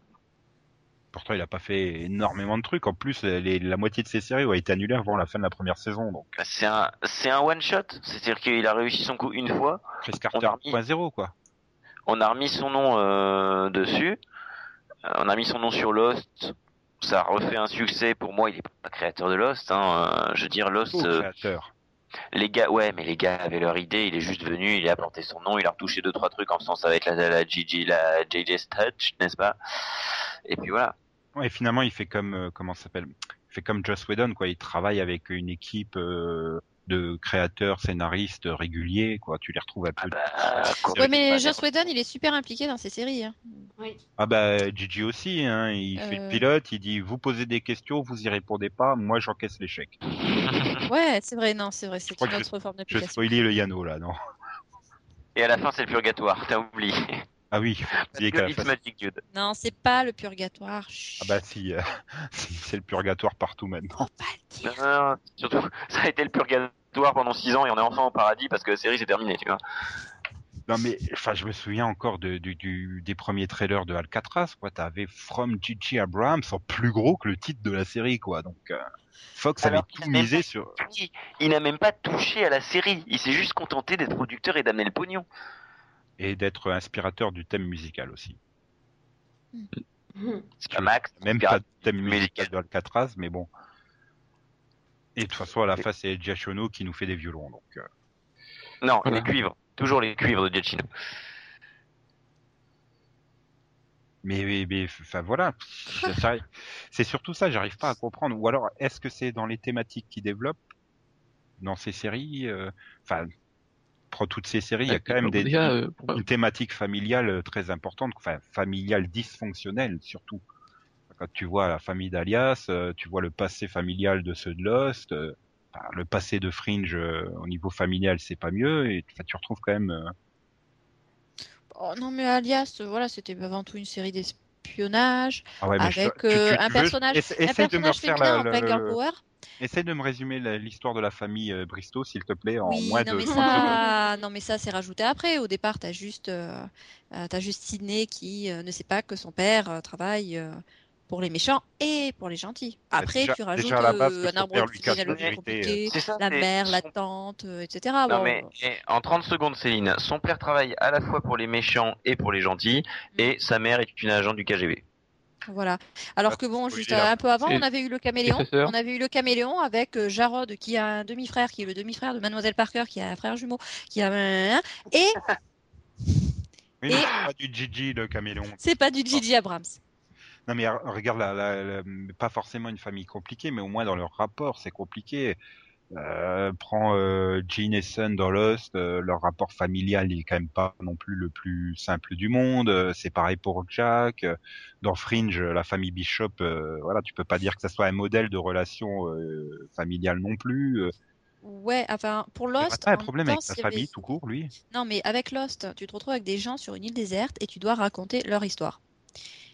Pourtant, il a pas fait énormément de trucs. En plus, les- la moitié de ses séries ont été annulées avant la fin de la première saison. Donc, Bah, C'est un, c'est un one shot. C'est-à-dire qu'il a réussi son coup une fois. Chris On Carter a remis- 2.0, quoi. On a remis son nom euh, dessus. Euh, on a mis son nom sur Lost. Ça a refait un succès. Pour moi, il est pas créateur de Lost. Hein. Euh, Je veux dire, Lost, Oh, euh, créateur. Les gars, ouais, mais les gars avaient leur idée. Il est juste venu, il a planté son nom, il a retouché deux trois trucs en ça avec la, la, Gigi, la JJ's Touch, n'est-ce pas? Et puis voilà. Et finalement, il fait comme, euh, comment s'appelle? Il fait comme Joss Whedon, quoi. Il travaille avec une équipe euh, de créateurs, scénaristes réguliers, quoi. Tu les retrouves un peu. Ah bah, quoi, Ouais, mais Joss. Whedon, il est super impliqué dans ces séries. hein. Ah bah Gigi aussi, hein, il fait le Euh. pilote, il dit vous posez des questions, vous y répondez pas, moi j'encaisse l'échec. Ouais, c'est vrai, non, c'est vrai, c'est une autre forme Je d'application. spoilais le Yano là, non? Et à la fin, c'est le purgatoire. T'as oublié. Ah oui. Non, c'est pas le purgatoire. Chut. ah bah si, euh, si, c'est le purgatoire partout maintenant. Faut pas le dire. Non, non, surtout, ça a été le purgatoire pendant 6 ans et on est enfin au paradis parce que la série s'est terminée, tu vois. Non mais, enfin, je me souviens encore de, du, du- des premiers trailers de Alcatraz, quoi. T'avais From Gigi Abrams en plus gros que le titre de la série, quoi. Donc euh, Fox Alors, avait tout misé pas- sur. Il- n'a même pas touché à la série. Il s'est juste contenté d'être producteur et d'amener le pognon. et d'être inspirateur du thème musical aussi. C'est pas Max. Même pas du thème musical. musical de Alcatraz, mais bon. Et de toute façon, à la fin, c'est Giachono qui nous fait des violons, donc. euh, Non, Voilà. les cuivres. Toujours les cuivres de Giacchino. Mais, mais, mais, enfin voilà, c'est surtout ça, j'arrive pas à comprendre. Ou alors, est-ce que c'est dans les thématiques qu'il développe dans ces séries euh, Enfin, prends toutes ces séries, il y a quand même des, déjà, euh, une thématique familiale euh, très importante, enfin familiale dysfonctionnelle surtout. Quand tu vois la famille d'Alias, euh, tu vois le passé familial de ceux de Lost, euh, le passé de Fringe euh, au niveau familial c'est pas mieux, et tu retrouves quand même. Oh, non, mais Alias, voilà, c'était avant tout une série d'espionnage Ah ouais, mais je- avec tu- tu- tu un personnage, essa- un essaye de me personnage féminin la- en le- power. Essaye de me résumer l'histoire de la famille Bristow, s'il te plaît, en Oui, moins non de mais 30 secondes. ça, non mais ça c'est rajouté après. Au départ, t'as juste, euh, euh, t'as juste Sidney qui euh, ne sait pas que son père travaille pour les méchants et pour les gentils. Bah, Après, déjà- tu rajoutes déjà à la base euh, un arbre généalogique compliqué, ça, la mère, la tante, euh, etc. Non Bon, mais en 30 secondes Céline, son père travaille à la fois pour les méchants et pour les gentils Mm. et sa mère est une agent du KGB. Voilà. Alors Pas que bon, juste un peu avant, on avait eu le caméléon. On avait eu le caméléon avec euh, Jarod qui a un demi-frère, qui est le demi-frère de Mademoiselle Parker, qui a un frère jumeau, qui a un... Et- mais c'est pas du Gigi le caméléon. c'est pas du Gigi Abrams. Non mais re- regarde, la, la- la- pas forcément une famille compliquée, mais au moins dans leur rapport, c'est compliqué. Euh, prends euh, Jean et Son dans Lost, euh, leur rapport familial il est quand même pas non plus le plus simple du monde. Euh, c'est pareil pour Jack. Dans Fringe, la famille Bishop, voilà, tu peux pas dire que ça soit un modèle de relation familiale non plus. Ouais, enfin, pour Lost, pas un problème temps, avec sa avait- famille tout court, lui. Non, mais avec Lost, tu te retrouves avec des gens sur une île déserte et tu dois raconter leur histoire.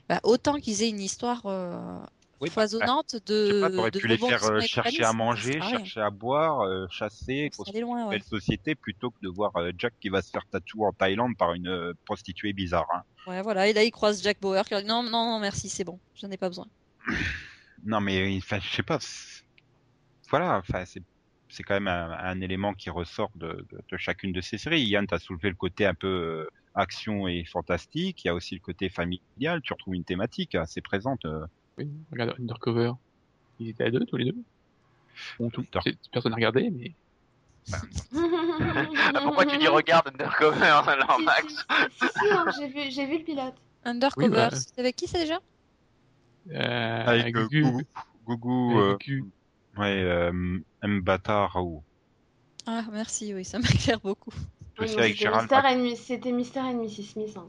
Bah, autant qu'ils aient une histoire euh, Oui, bah, foisonnante de. pas, de pu les faire euh, chercher à manger, chercher à boire, euh, chasser, loin, ouais. belle société plutôt que de voir euh, Jack qui va se faire tatouer en Thaïlande par une prostituée bizarre. Hein. Ouais, voilà. Et là, il croise Jack Bauer qui dit non, non, non, merci, c'est bon, j'en ai pas besoin. Non mais je sais pas. Voilà, enfin c'est c'est quand même un, un élément qui ressort de, de, de chacune de ces séries. Yann t'as soulevé le côté un peu action et fantastique. Il y a aussi le côté familial. Tu retrouves une thématique assez présente. euh. Oui, regarde Undercover. Ils étaient à deux, tous les deux. Bon, tout, personne n'a regardé, mais Ah, pourquoi tu dis regarde Undercover alors Si, Max si, si, si, hein, j'ai vu, j'ai vu le pilote. Undercover, bah. c'est avec qui c'est déjà? Euh, Avec euh, Gugu, Gougou, Gougou, avec euh, Gugu. ouais, euh, Mbata Raoult. Ah, merci, oui, ça m'éclaire beaucoup. Avec C'était Gérald Mystère et Miss- C'était Mystère et Mrs. Smith. hein.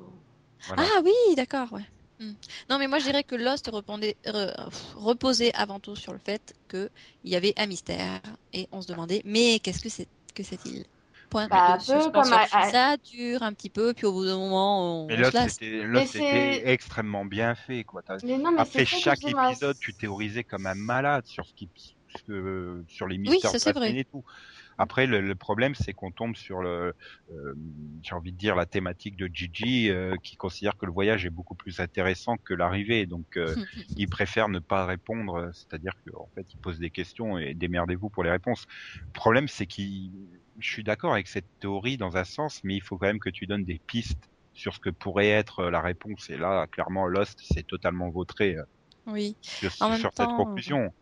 Voilà. Ah oui, d'accord, ouais. Hmm. Non, mais moi je dirais que Lost répondait, re- pff, reposait avant tout sur le fait qu'il y avait un mystère et on se demandait, mais qu'est-ce que c'est que cette île Point Bah, de un peu comme à- Ça dure un petit peu, puis au bout d'un moment, on, Mais c'était c'était c'est- extrêmement bien fait, quoi. Mais non, mais Après ça chaque épisode, tu théorisais comme un malade sur ce qui, sur les Oui, mystères ça, de c'est la vrai. scène et tout. Après, le, le problème, c'est qu'on tombe sur le, euh, j'ai envie de dire la thématique de Gigi, euh, qui considère que le voyage est beaucoup plus intéressant que l'arrivée. Donc, euh, il préfère ne pas répondre, euh, c'est-à-dire qu'en fait, il pose des questions et démerdez-vous pour les réponses. Le problème, c'est qu'il, je suis d'accord avec cette théorie dans un sens, mais il faut quand même que tu donnes des pistes sur ce que pourrait être la réponse. Et là, clairement, Lost, c'est totalement vautré euh, Oui. sur, En même sur temps, cette conclusion.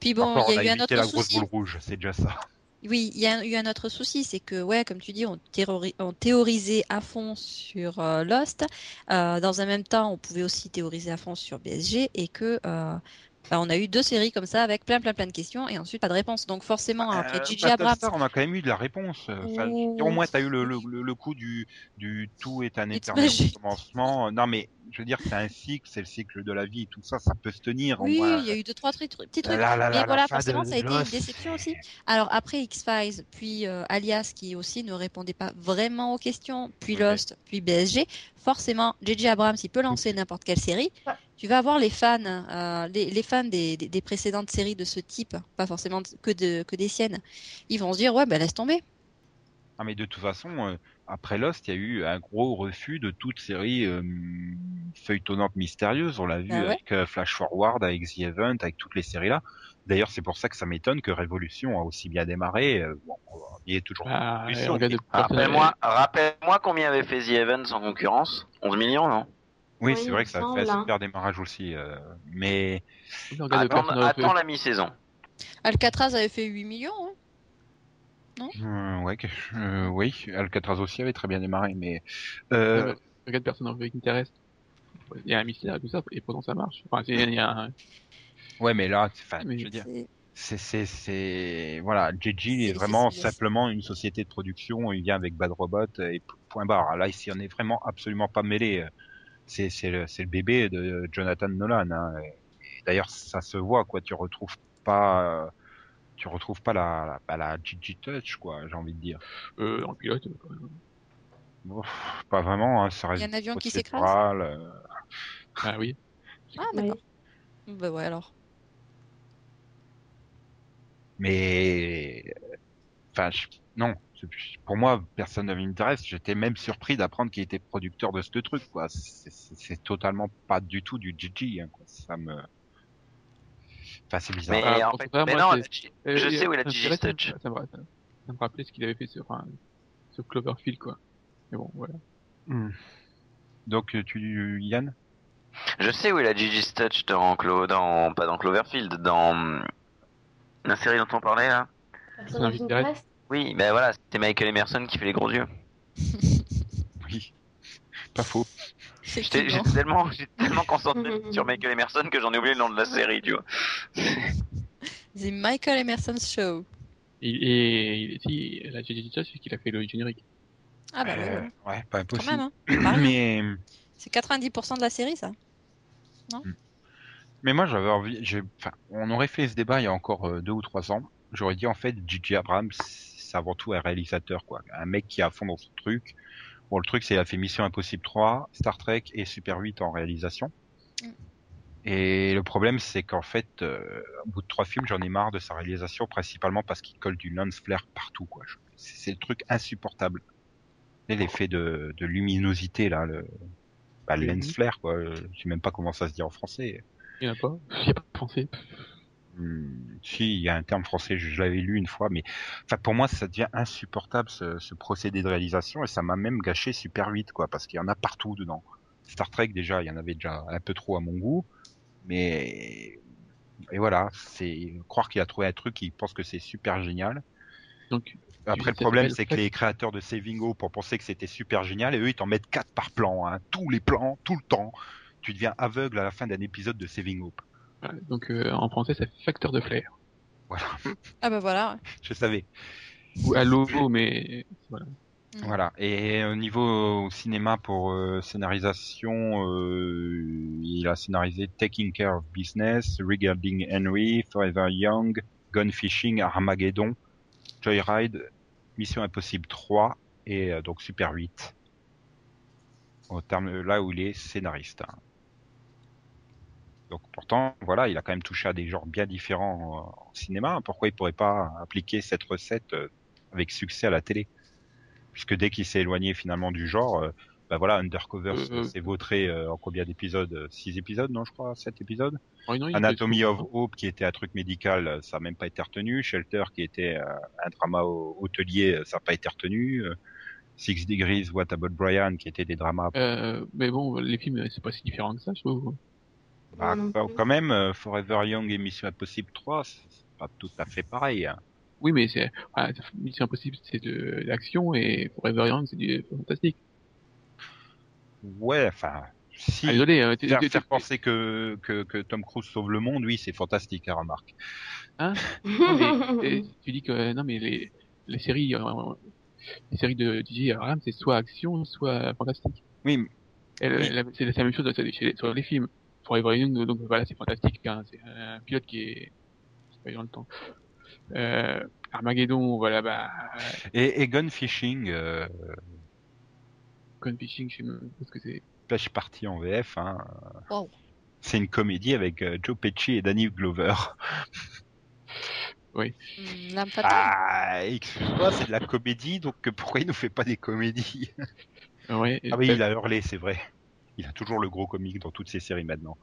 Puis bon, il y a eu un autre la grosse boule rouge, c'est déjà ça. Oui, il y a eu un autre souci, c'est que, ouais, comme tu dis, on, théori- on théorisait à fond sur euh, Lost. Euh, dans un même temps, on pouvait aussi théoriser à fond sur BSG et que euh, bah, on a eu deux séries comme ça avec plein, plein, plein de questions et ensuite pas de réponse. Donc forcément, après Euh, Gigi Battlestar, Abrams, on a quand même eu de la réponse. Enfin, veux dire, au moins, tu as eu le, le, le- coup du, du tout est un éternel magic. recommencement. Non, mais je veux dire, c'est un cycle, c'est le cycle de la vie, tout ça, ça peut se tenir. oui, moins. il y a eu deux, trois trucs, petits trucs. Mais la voilà, de forcément, ça a été une déception aussi. Alors après X-Files, puis euh, Alias qui aussi ne répondait pas vraiment aux questions, puis Ouais. Lost, puis BSG, forcément, J.J. Abrams, il peut lancer n'importe quelle série. Tu vas avoir les fans, euh, les, les fans des, des, des précédentes séries de ce type, pas forcément que, de, que des siennes, ils vont se dire, ouais, ben laisse tomber. Ah, mais de toute façon, euh, après Lost, il y a eu un gros refus de toute série euh, feuilletonnante mystérieuse. On l'a vu Bah ouais. avec euh, Flash Forward, avec The Event, avec toutes les séries là. D'ailleurs, c'est pour ça que ça m'étonne que Révolution a aussi bien démarré. Euh, bon, il y est toujours. Personne- Rappelle-moi rappelle-moi combien avait fait The Event sans concurrence? 11 millions, non? Oui, Oui, c'est il vrai que ça semble, fait un hein. super démarrage aussi. euh, mais Attends, attends la mi-saison. Alcatraz avait fait 8 millions. hein. euh, ouais, que- euh, oui, Alcatraz aussi avait très bien démarré, mais euh, Euh, Regarde, personne n'a fait Interest. Il y a un mystère et tout ça, et pourtant ça marche. Enfin, c'est- il y a un... ouais, mais là, enfin, Mais- je veux dire, C'est- c'est, c'est, c'est, voilà, JG est vraiment simplement une société de production. Il vient avec Bad Robot et point barre. Là, ici, on est vraiment absolument pas mêlé. C'est, c'est le, c'est le bébé de Jonathan Nolan. Hein. D'ailleurs, ça se voit, quoi. Tu retrouves pas, tu retrouves pas la, la, bah, la JG Touch, quoi. J'ai envie de dire. Euh, le pilote, euh, quand même. Ouf, pas vraiment. Hein. Ça Il reste y a un avion qui s'écrase euh, Ah oui. Ah, Oui. d'accord. Bah ouais, alors. Mais, enfin, je- non. Pour moi, personne ne m'intéresse. J'étais même surpris d'apprendre qu'il était producteur de ce truc, quoi. C'est- totalement pas du tout du GG, hein, quoi. Ça me, enfin, c'est bizarre. Mais Ah, en fait, ça, mais moi, non, Euh, je et, sais où est la Touch. Ça, me, ça- ça me rappelait ce qu'il avait fait sur, un- sur Cloverfield, quoi. Mais bon, voilà. Hmm. Donc, euh, tu, Yann? Je sais où est la Gigi's Touch dans, Clo dans pas dans Cloverfield, dans hum, la série dont on parlait là. Personnage Oui, ben voilà, c'était Michael Emerson qui fait les gros yeux. Oui. Pas faux. J'étais tellement, concentré sur Michael Emerson que j'en ai oublié le nom de la série, tu vois. The Michael Emerson Show. Et, et il si, la Gigi Touch, c'est qu'il a fait le générique. Ah bah ouais, Euh, ouais. ouais, pas impossible. hein. C'est pas rien. Mais, C'est 90% de la série, ça. mais moi, j'avais envie, enfin, on aurait fait ce débat il y a encore euh, deux ou trois ans. J'aurais dit, en fait, J.J. Abrams, c'est avant tout un réalisateur, quoi. Un mec qui est à fond dans son truc. Bon, le truc, c'est qu'il a fait Mission Impossible 3, Star Trek et Super 8 en réalisation. Mm. Et le problème, c'est qu'en fait, euh, au bout de trois films, j'en ai marre de sa réalisation, principalement parce qu'il colle du lens flare partout, quoi. C'est le truc insupportable. Et L'effet de, de luminosité, là, le, bah, le Mhm. lens flare, quoi. Je sais même pas comment ça se dit en français. Il n'y en a pas. Il n'y a pas de français. Hmm, si, il y a un terme français, je, je l'avais lu une fois, mais enfin pour moi ça devient insupportable ce, ce procédé de réalisation et ça m'a même gâché Super 8 quoi, parce qu'il y en a partout dedans. Star Trek déjà, il y en avait déjà un peu trop à mon goût, mais et voilà, c'est croire qu'il a trouvé un truc qui pense que c'est super génial. Donc, Après le problème c'est que les créateurs de Saving Hope ont pensé que c'était super génial et eux ils t'en mettent quatre par plan, hein, tous les plans, tout le temps. Tu deviens aveugle à la fin d'un épisode de Saving Hope. Voilà. donc euh, en français, ça fait facteur de flair. Voilà, Ah bah voilà. je savais. Ou à logo, mais voilà. Mm. Voilà. Et au niveau cinéma pour euh, scénarisation, euh, il a scénarisé Taking Care of Business, Regarding Henry, Forever Young, Gun Fishing, Armageddon, Joyride, Mission Impossible 3 et euh, donc Super 8. Au terme là où il est scénariste. hein. Donc pourtant, voilà, il a quand même touché à des genres bien différents en, en cinéma. Pourquoi il pourrait pas appliquer cette recette euh, avec succès à la télé? Puisque dès qu'il s'est éloigné finalement du genre, euh, bah voilà, Undercover Euh, euh. s'est vautré euh, en combien d'épisodes? Six épisodes, non, je crois, sept épisodes? Oh, non, Anatomy of Hope, qui était un truc médical, euh, ça n'a même pas été retenu. Shelter, qui était euh, un drama au- hôtelier, euh, ça n'a pas été retenu. Euh, Six Degrees, What About Brian, qui était des dramas. Euh, mais bon, les films, c'est pas si différent que ça, je trouve. Bah, quand même, euh, Forever Young et Mission Impossible 3, c'est pas tout à fait pareil. hein. Oui, mais c'est, ah, Mission Impossible, c'est de l'action et Forever Young, c'est du fantastique. Ouais, enfin, si Ah, désolé, euh, faire, faire penser que, que, que Tom Cruise sauve le monde, oui, c'est fantastique, la remarque. non, mais, et tu dis que non, mais les, les séries, euh, les séries de DJ Abrams, c'est soit action, soit fantastique. Oui, mais- c'est la même chose sur les- sur les films. Forever Young, donc voilà, c'est fantastique. Hein, c'est un pilote qui est, qui pas dans le temps. Euh, Armageddon, voilà, bah, et, et Gun Fishing, euh, Gun Fishing, je sais même pas ce que c'est. Pêche Party en VF, hein, Wow. c'est une comédie avec euh, Joe Pesci et Danny Glover. Hmm, L'âme fatale. Ah, excuse-moi, c'est de la comédie, donc euh, pourquoi il nous fait pas des comédies? Ouais. Ah oui, euh, il a hurlé, c'est vrai. Il a toujours le gros comique dans toutes ses séries maintenant.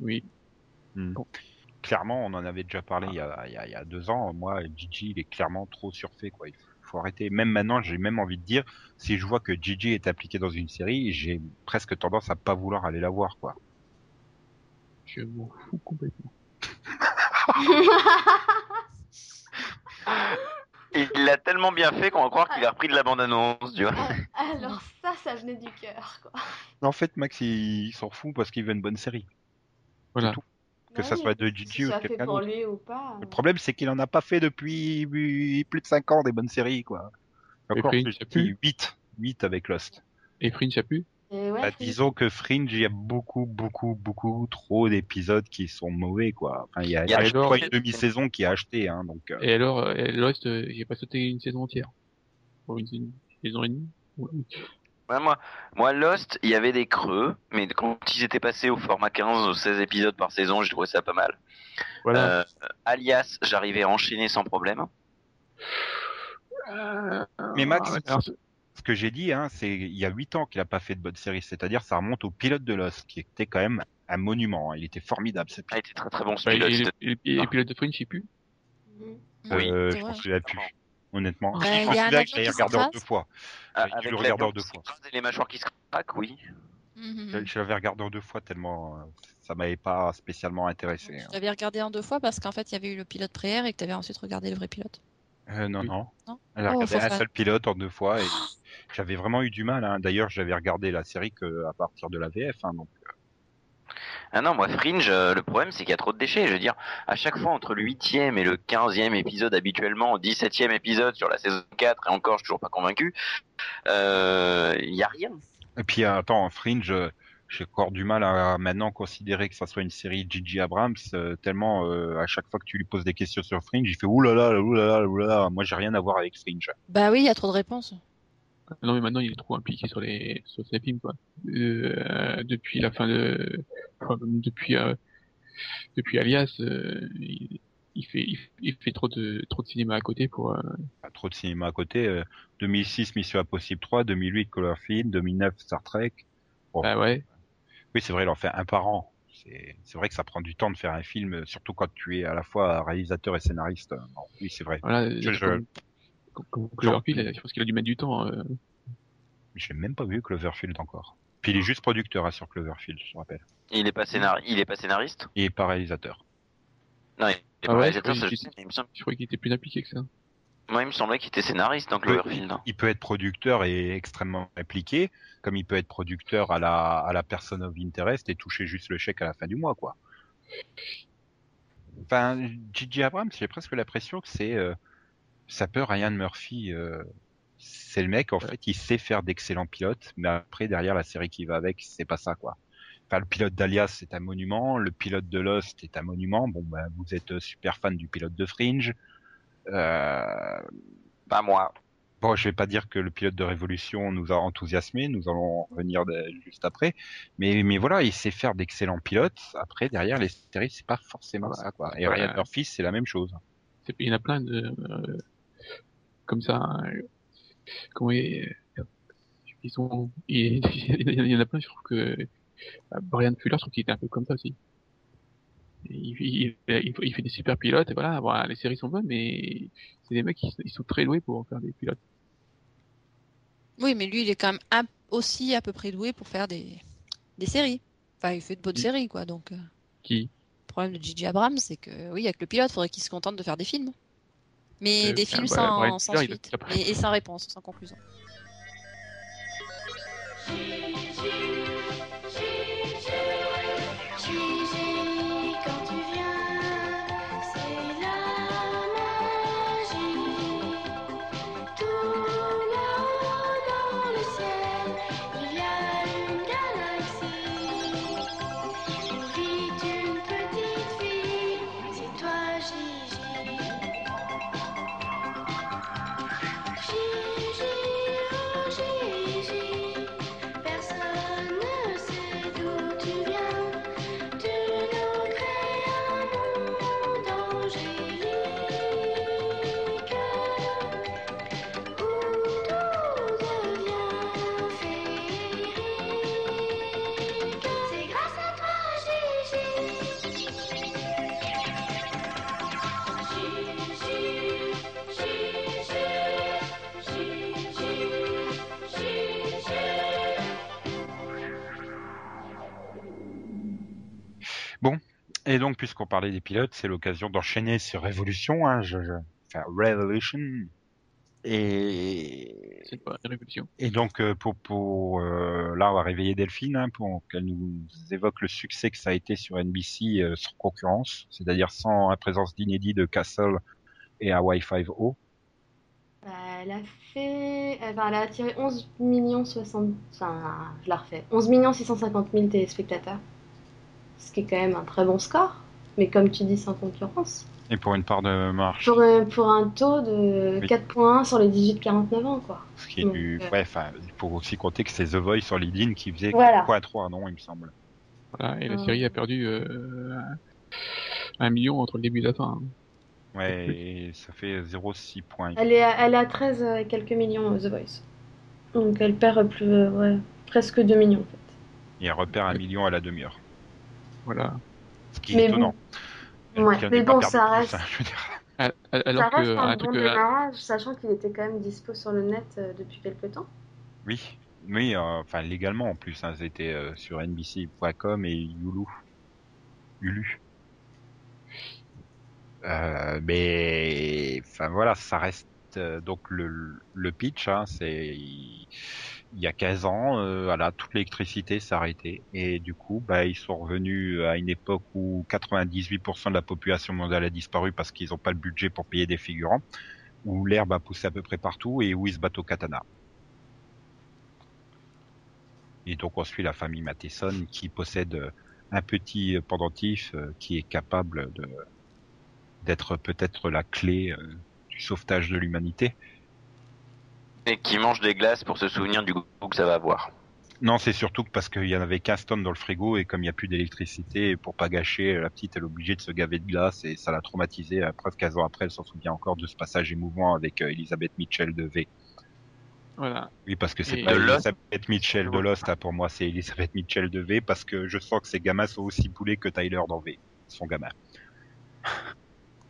Oui. Bon. Clairement, on en avait déjà parlé il y a, il y a, il y a deux ans. Moi, Gigi, il est clairement trop surfait, quoi. Il faut arrêter. Même maintenant, j'ai même envie de dire, si je vois que Gigi est impliqué dans une série, j'ai presque tendance à pas vouloir aller la voir, quoi. Je m'en fous complètement. Il l'a tellement bien fait qu'on va croire qu'il a repris de la bande-annonce, tu vois. Alors ça, ça venait du cœur, quoi. En fait, Max, il, il s'en fout parce qu'il veut une bonne série. Voilà. tout. que Bah ça oui, soit de Si Gigi ou de ça fait quelqu'un d'autre. ou pas. Le problème, c'est qu'il en a pas fait depuis plus de 5 ans des bonnes séries, quoi. Et Encore Fringe, plus, y a plus. 8, 8 avec Lost. Et Fringe, y a plus? et ouais, Bah, disons que Fringe, il y a beaucoup, beaucoup, beaucoup trop d'épisodes qui sont mauvais, quoi. Enfin, il y a, y a alors- une demi-saison qui a acheté, hein, donc. euh, Et alors, euh, Lost, euh, j'ai pas sauté une saison entière? Une, une saison et demie? Ouais. Ouais, moi, moi, Lost, il y avait des creux, mais quand ils étaient passés au format 15 ou 16 épisodes par saison, j'ai trouvé ça pas mal. Voilà. Euh, alias, j'arrivais à enchaîner sans problème. Euh, Mais Max, c'est- ce que j'ai dit, hein, c'est il y a 8 ans qu'il a pas fait de bonne série, c'est-à-dire ça remonte au pilote de Lost, qui était quand même un monument. hein. Il était formidable, ce Ah, il était très très bon ce bah, pilote. et, et, et, et pilote de Fringe, je sais plus. Mhm. oui, Euh, je pense qu'il a pu. Honnêtement, je il pense y a un que avion j'avais qui regardé deux fois. Ah, avec le l'avion deux fois. et les mâchoires qui se craquent, oui. Mhm. Je l'avais regardé en deux fois tellement euh, ça m'avait pas spécialement intéressé. hein. Je l'avais regardé en deux fois parce qu'en fait, il y avait eu le pilote pré-air et que tu avais ensuite regardé le vrai pilote. Euh, non, Oui. non. Non Elle a Oh, regardé un seul pilote en deux fois et j'avais vraiment eu du mal. Hein. D'ailleurs, j'avais regardé la série que à partir de la VF. Hein, donc. Ah non, moi, Fringe, euh, le problème, c'est qu'il y a trop de déchets. Je veux dire, à chaque fois, entre le huitième et le quinzième épisode, habituellement, au dix-septième épisode sur la saison 4, et encore, je suis toujours pas convaincu, euh, il y a rien. Et puis euh, attends, Fringe, euh, j'ai encore du mal à maintenant considérer que ça soit une série Gigi Abrams euh, tellement euh, à chaque fois que tu lui poses des questions sur Fringe, il fait oulala, oulala, oulala. Moi, j'ai rien à voir avec Fringe. Bah oui, il y a trop de réponses. Non, mais maintenant, il est trop impliqué sur les, sur ces films, quoi. Euh, depuis la fin de, enfin, depuis, euh, depuis Alias, euh, il, il fait, il, il fait trop de, trop de cinéma à côté pour, Pas trop de cinéma à côté. euh, 2006, Mission Impossible 3, 2008, Cloverfield, 2009, Star Trek. Bon. bah ouais. Oui, c'est vrai, il en fait un par an. C'est c'est vrai que ça prend du temps de faire un film, surtout quand tu es à la fois réalisateur et scénariste. Oui, c'est vrai. Voilà. Je- je- Comme, comme, Cloverfield, je pense qu'il a dû mettre du temps, euh, J'ai même pas vu Cloverfield encore. Puis il est juste producteur hein, sur Cloverfield, je te rappelle. Il est pas scénar... il est pas scénariste? Il est pas réalisateur. Non, il est Ah pas ouais, réalisateur, je sais, il me semble. je croyais qu'il était plus impliqué que ça. Moi, il me semblait qu'il était scénariste dans Il peut, Cloverfield. il peut être producteur et extrêmement impliqué, comme il peut être producteur à la, à la personne of interest et toucher juste le chèque à la fin du mois, quoi. Enfin, Gigi Abrams, j'ai presque l'impression que c'est euh, ça peut Ryan Murphy. euh, c'est le mec, en Ouais. fait, il sait faire d'excellents pilotes, mais après, derrière la série qui va avec, c'est pas ça, quoi. Enfin, le pilote d'Alias, c'est un monument. Le pilote de Lost est un monument. Bon, ben, vous êtes euh, super fan du pilote de Fringe. Euh, Pas moi. Bon, je vais pas dire que le pilote de Révolution nous a enthousiasmés, nous allons revenir de- juste après. Mais, mais voilà, il sait faire d'excellents pilotes. Après, derrière les séries, c'est pas forcément ça, quoi. Et Ouais. Ryan Murphy, c'est la même chose. C'est- Il y en a plein de, euh, comme ça, hein, comment ils, ils sont, il, il y en a plein, je trouve que, euh, Brian Fuller, je trouve qu'il était un peu comme ça aussi. Il, il, il, il fait des super pilotes, et voilà, voilà, les séries sont bonnes, mais c'est des mecs qui ils sont très doués pour faire des pilotes. Oui, mais lui, il est quand même un- aussi à peu près doué pour faire des, des séries. Enfin, il fait de bonnes Oui. séries, quoi. Donc, euh, Qui, le problème de Gigi Abrams, c'est que, oui, avec le pilote, il faudrait qu'il se contente de faire des films. Mais des films sans, suite. et sans réponse, sans conclusion. Et donc, puisqu'on parlait des pilotes, c'est l'occasion d'enchaîner sur Révolution, hein, je, je... enfin, Revolution. Et, C'est révolution? et donc euh, pour pour euh, là on va réveiller Delphine hein, pour qu'elle nous évoque le succès que ça a été sur NBC euh, sans concurrence, c'est-à-dire sans la présence d'inédit de Castle et Hawaii 5O. Bah, elle a fait. Enfin, elle a attiré 11 millions 60. Enfin, je la refais. 11 millions 650 000 téléspectateurs. Ce qui est quand même un très bon score. Mais comme tu dis, sans concurrence. Et pour une part de marche, Pour, un- pour un taux de Oui. 4,1 sur les 18-49 ans, quoi. ce qui est Donc, du... euh, ouais, enfin, il faut aussi compter que c'est The Voice sur LinkedIn qui faisait Voilà. 4.3, non, il me semble. Voilà, et la série a perdu euh, un million entre le début et la fin. Ouais, et ça fait 0,6 points. Elle est, à, elle est à 13 et quelques millions, euh, The Voice. Donc elle perd plus, euh, ouais, presque 2 millions, en fait. Et elle repère un million à la demi-heure. Voilà. Ce qui est Mais étonnant. Elle- Ouais, mais bon, ça plus, reste- hein, je veux dire. Al- al- Alors Ça que reste un un bon truc, euh, démarrage, sachant qu'il était quand même dispo sur le net euh, depuis quelques temps. Oui, oui, euh, enfin légalement en plus, hein, c'était euh, sur NBC.com et Hulu. Hulu. Euh, mais enfin voilà, ça reste euh, donc le, le pitch, hein, c'est il y a 15 ans, euh, voilà, toute l'électricité s'est arrêtée et du coup, bah ils sont revenus à une époque où 98% de la population mondiale a disparu parce qu'ils n'ont pas le budget pour payer des figurants, où l'herbe a poussé à peu près partout et où ils se battent au katana. Et donc on suit la famille Matheson qui possède un petit pendentif euh, qui est capable d'être peut-être la clé euh, du sauvetage de l'humanité. Et qui mange des glaces pour se souvenir du goût que ça va avoir. Non, c'est surtout parce qu'il y en avait 15 tonnes dans le frigo et comme il n'y a plus d'électricité, pour pas gâcher, la petite elle est obligée de se gaver de glace et ça l'a traumatisée. Preuve 15 ans après, elle s'en souvient encore de ce passage émouvant avec euh, Elisabeth Mitchell de V. voilà. Oui, parce que c'est pas Elisabeth Mitchell de Lost, hein, pour moi c'est Elisabeth Mitchell de V parce que je sens que ces gamins sont aussi boulés que Tyler dans V, son gamin.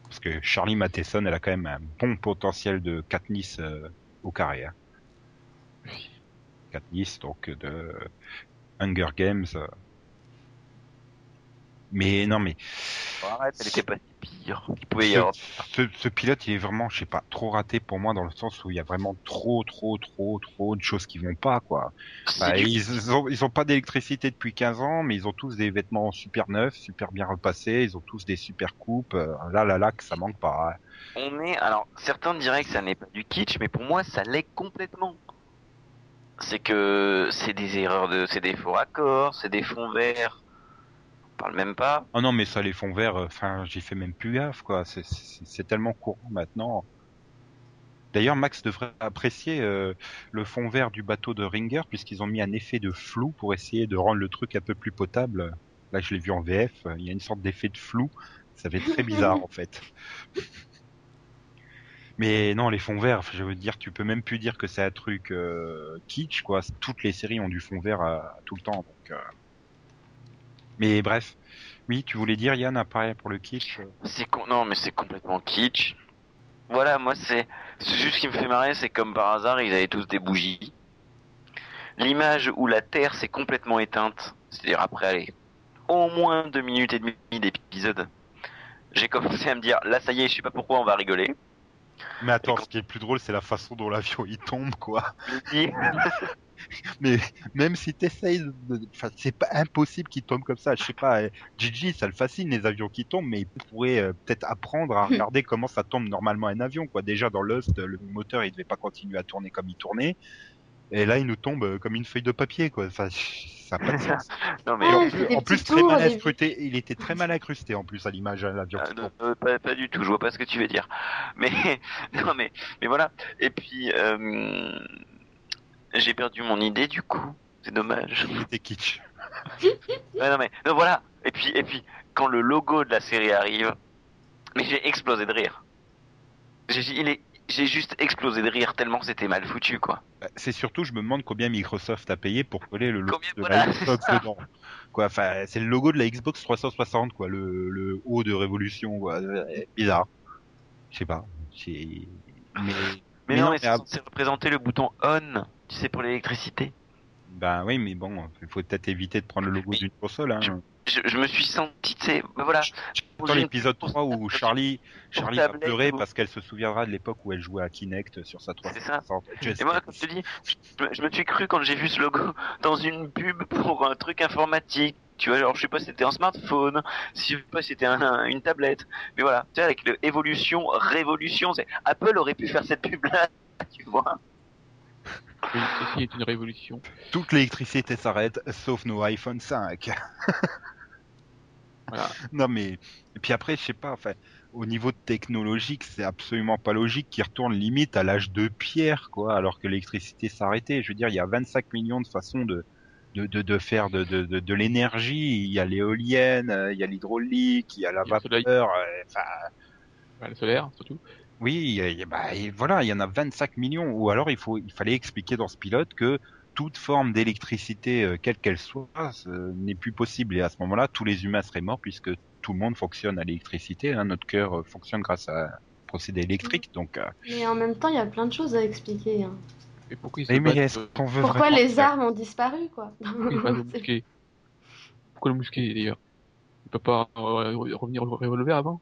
parce que Charlie Matheson, elle a quand même un bon potentiel de Katniss euh, au carré. Hein. Katniss, donc euh, de Hunger Games. Mais non, mais Arrête, elle était pas si pire. Il pouvait y ce, avoir. ce- ce pilote, il est vraiment, je sais pas, trop raté pour moi dans le sens où il y a vraiment trop, trop, trop, trop de choses qui vont pas, quoi. Bah, du- ils, ont, ils ont pas d'électricité depuis 15 ans, mais ils ont tous des vêtements super neufs, super bien repassés, ils ont tous des super coupes. euh, Là, là, là, que ça manque pas. hein. On est. Alors, certains diraient que ça n'est pas du kitsch, mais pour moi, ça l'est complètement. C'est que c'est des erreurs de. C'est des faux raccords, c'est des fonds verts. Parle même pas. Oh non, mais ça, les fonds verts, euh, enfin, j'y fais même plus gaffe, quoi. C'est- tellement courant maintenant. D'ailleurs, Max devrait apprécier euh, le fond vert du bateau de Ringer, puisqu'ils ont mis un effet de flou pour essayer de rendre le truc un peu plus potable. Là, je l'ai vu en VF, il y a une sorte d'effet de flou. Ça fait très bizarre, en fait. Mais non, les fonds verts, je veux dire, tu peux même plus dire que c'est un truc euh, kitsch, quoi. Toutes les séries ont du fond vert tout le temps, donc. Mais bref, oui, tu voulais dire, Yann, appareil pour le kitsch. euh, C'est con... Non, mais c'est complètement kitsch. Voilà, moi, c'est. C'est juste ce qui me fait marrer, c'est comme par hasard, ils avaient tous des bougies. L'image où la Terre s'est complètement éteinte, c'est-à-dire après, allez, au moins deux minutes et demie d'épisode, j'ai commencé à me dire, là, ça y est, je sais pas pourquoi on va rigoler. Mais attends, quand- ce qui est le plus drôle, c'est la façon dont l'avion il tombe, quoi. Mais même si t'essayes, de... enfin, c'est pas impossible qu'il tombe comme ça. Je sais pas, euh, Gigi, ça le fascine les avions qui tombent, mais il pourrait euh, peut-être apprendre à regarder comment ça tombe normalement un avion, quoi. Déjà dans Lost, le moteur il devait pas continuer à tourner comme il tournait, et là il nous tombe euh, comme une feuille de papier, quoi. Enfin, ça a pas de sens. non, mais Et Ah, en plus, en très mal incrusté. Il était très mal incrusté en plus à l'image à l'avion. Ah, qui non, tombe. euh, pas, pas du tout, je vois pas ce que tu veux dire. Mais non, mais mais voilà. Et puis euh, j'ai perdu mon idée du coup. C'est dommage. Il était kitsch. Ouais, non mais non voilà. Et puis et puis quand le logo de la série arrive, mais j'ai explosé de rire. J'ai juste explosé de rire tellement c'était mal foutu quoi. Bah, C'est surtout, je me demande combien Microsoft a payé pour coller le logo Combien- de voilà, la Xbox dedans. Quoi, enfin, c'est le logo de la Xbox 360, quoi, le, le haut de révolution, quoi. Bizarre. Je sais pas. Mais, Mais, Mais non, non, mais c'est à- censé représenter le bouton on, tu sais pour l'électricité. ben oui, mais bon, il faut peut-être éviter de prendre le logo d'une console, hein. je, je me suis senti, tu sais, ben voilà. Dans l'épisode 3 où Charlie, Charlie va pleurer ou- parce qu'elle se souviendra de l'époque où elle jouait à Kinect sur sa C'est ça. 360. Et moi, comme je te dis, je, me- je me suis cru quand j'ai vu ce logo dans une pub pour un truc informatique. Tu vois, genre, je sais pas si c'était un smartphone, si je sais pas si c'était un- un- une tablette. Mais voilà, tu sais, avec le évolution, révolution, Apple aurait pu faire cette pub-là, tu vois. Oui, ceci est une révolution. Toute l'électricité s'arrête, sauf nos iPhone 5. Voilà. Non mais et puis après je sais pas enfin au niveau technologique c'est absolument pas logique qu'ils retournent limite à l'âge de pierre quoi alors que l'électricité s'arrêtait je veux dire il y a 25 millions de façons de de, de, de faire de, de, de, de l'énergie il y a l'éolienne euh, il y a l'hydraulique il y a la Il y a le vapeur euh, enfin Bah, le solaire, surtout. Oui bah, et voilà il y en a 25 millions. Ou alors il faut il fallait expliquer dans ce pilote que toute forme d'électricité euh, quelle qu'elle soit n'est plus possible. Et à ce moment-là tous les humains seraient morts puisque tout le monde fonctionne à l'électricité hein. notre cœur euh, fonctionne grâce à un procédé électrique. Donc euh, Mais en même temps, il y a plein de choses à expliquer. hein. Et pourquoi ils mais, mais battent, est-ce qu'on veut Pourquoi les faire- armes ont disparu, quoi? Pourquoi C'est- musqué Pourquoi le musqué, d'ailleurs? Il peut pas euh, revenir au revolver avant?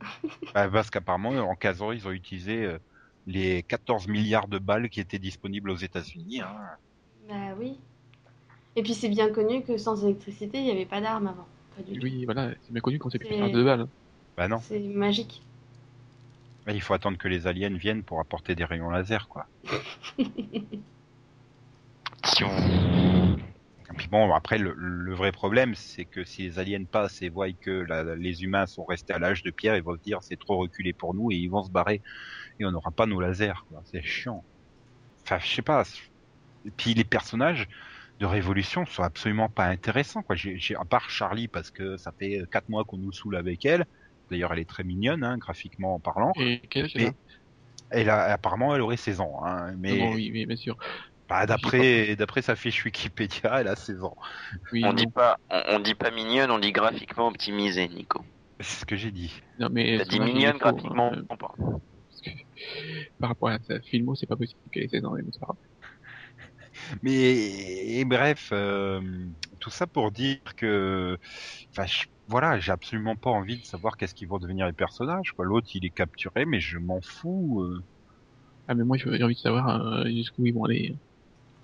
Bah, parce qu'apparemment en 15 ans ils ont utilisé euh, les 14 milliards de balles qui étaient disponibles aux États-Unis hein. Bah oui. Et puis c'est bien connu que sans électricité, il n'y avait pas d'armes avant. Pas du tout. Oui, voilà, c'est bien connu quand c'est plus C'est- de balles. bah non C'est magique. Bah, il faut attendre que les aliens viennent pour apporter des rayons laser quoi puis bon, après, le, le vrai problème, c'est que si les aliens passent et voient que la- les humains sont restés à l'âge de pierre, ils vont se dire c'est trop reculé pour nous et ils vont se barrer. Et on n'aura pas nos lasers, quoi. C'est chiant. Enfin, je sais pas. Et puis les personnages de Révolution sont absolument pas intéressants, quoi. J'ai, à part Charlie, parce que ça fait quatre mois qu'on nous saoule avec elle. D'ailleurs, elle est très mignonne, hein, graphiquement en parlant. Et quel Mais- elle a? Apparemment, elle aurait 16 ans, hein. Mais oui, oui, bien sûr. Bah, d'après, d'après sa fiche Wikipédia, elle a 16 ans. Oui, On non, dit pas, on, on dit pas mignonne, on dit graphiquement optimisé, Nico. C'est ce que j'ai dit. non, mais T'as dit mignonne faux, graphiquement, hein, on parle. parce que par rapport à sa filmo, c'est pas possible qu'elle ait 16 ans, mais c'est pas grave. Mais et bref, euh, tout ça pour dire que, enfin, je- voilà, j'ai absolument pas envie de savoir qu'est-ce qu'ils vont devenir les personnages. Quoi, l'autre il est capturé, mais je m'en fous. euh. Ah, mais moi, j'ai envie de savoir euh, jusqu'où ils vont aller.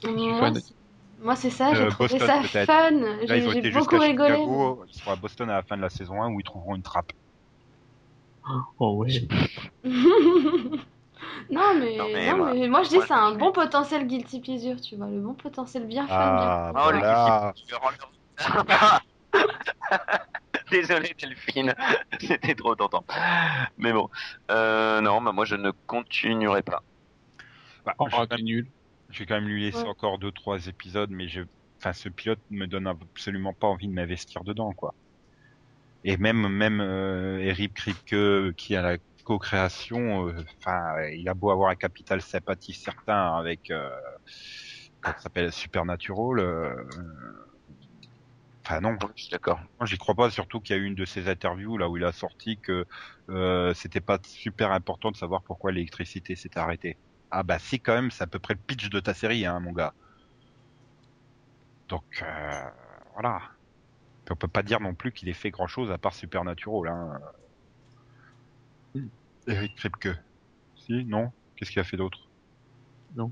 Moi, c'est- moi, c'est ça, j'ai Euh, trouvé Boston, ça fun. J'ai beaucoup rigolé. Chicago. Ils seront à Boston à la fin de la saison 1 où ils trouveront une trappe. Oh ouais. non, mais, Non, mais non, moi- mais moi je dis c'est un bon potentiel guilty pleasure, tu vois, le bon potentiel bien fun. Ah, Oh, le voilà. Désolé Delphine, c'était trop tentant. Mais bon, euh, non, bah moi je ne continuerai pas. Bah, Oh, je- c'est nul. J'ai quand même lui laisser Ouais. encore deux trois épisodes, mais je, enfin, ce pilote me donne absolument pas envie de m'investir dedans, quoi. Et même même euh, Eric Kripke qui a la co-création, euh, enfin, il a beau avoir un capital sympathie certain avec, euh, ça s'appelle, Supernatural. euh, Enfin non, Je suis d'accord. moi, j'y crois pas, surtout qu'il y a eu une de ses interviews là où il a sorti que euh, c'était pas super important de savoir pourquoi l'électricité s'était arrêtée. Ah bah si quand même, c'est à peu près le pitch de ta série, hein, mon gars. Donc euh, voilà. Puis on peut pas dire non plus qu'il ait fait grand chose à part Supernatural. Hein. Hmm. Eric Kripke. Si, non? Qu'est-ce qu'il a fait d'autre? Non.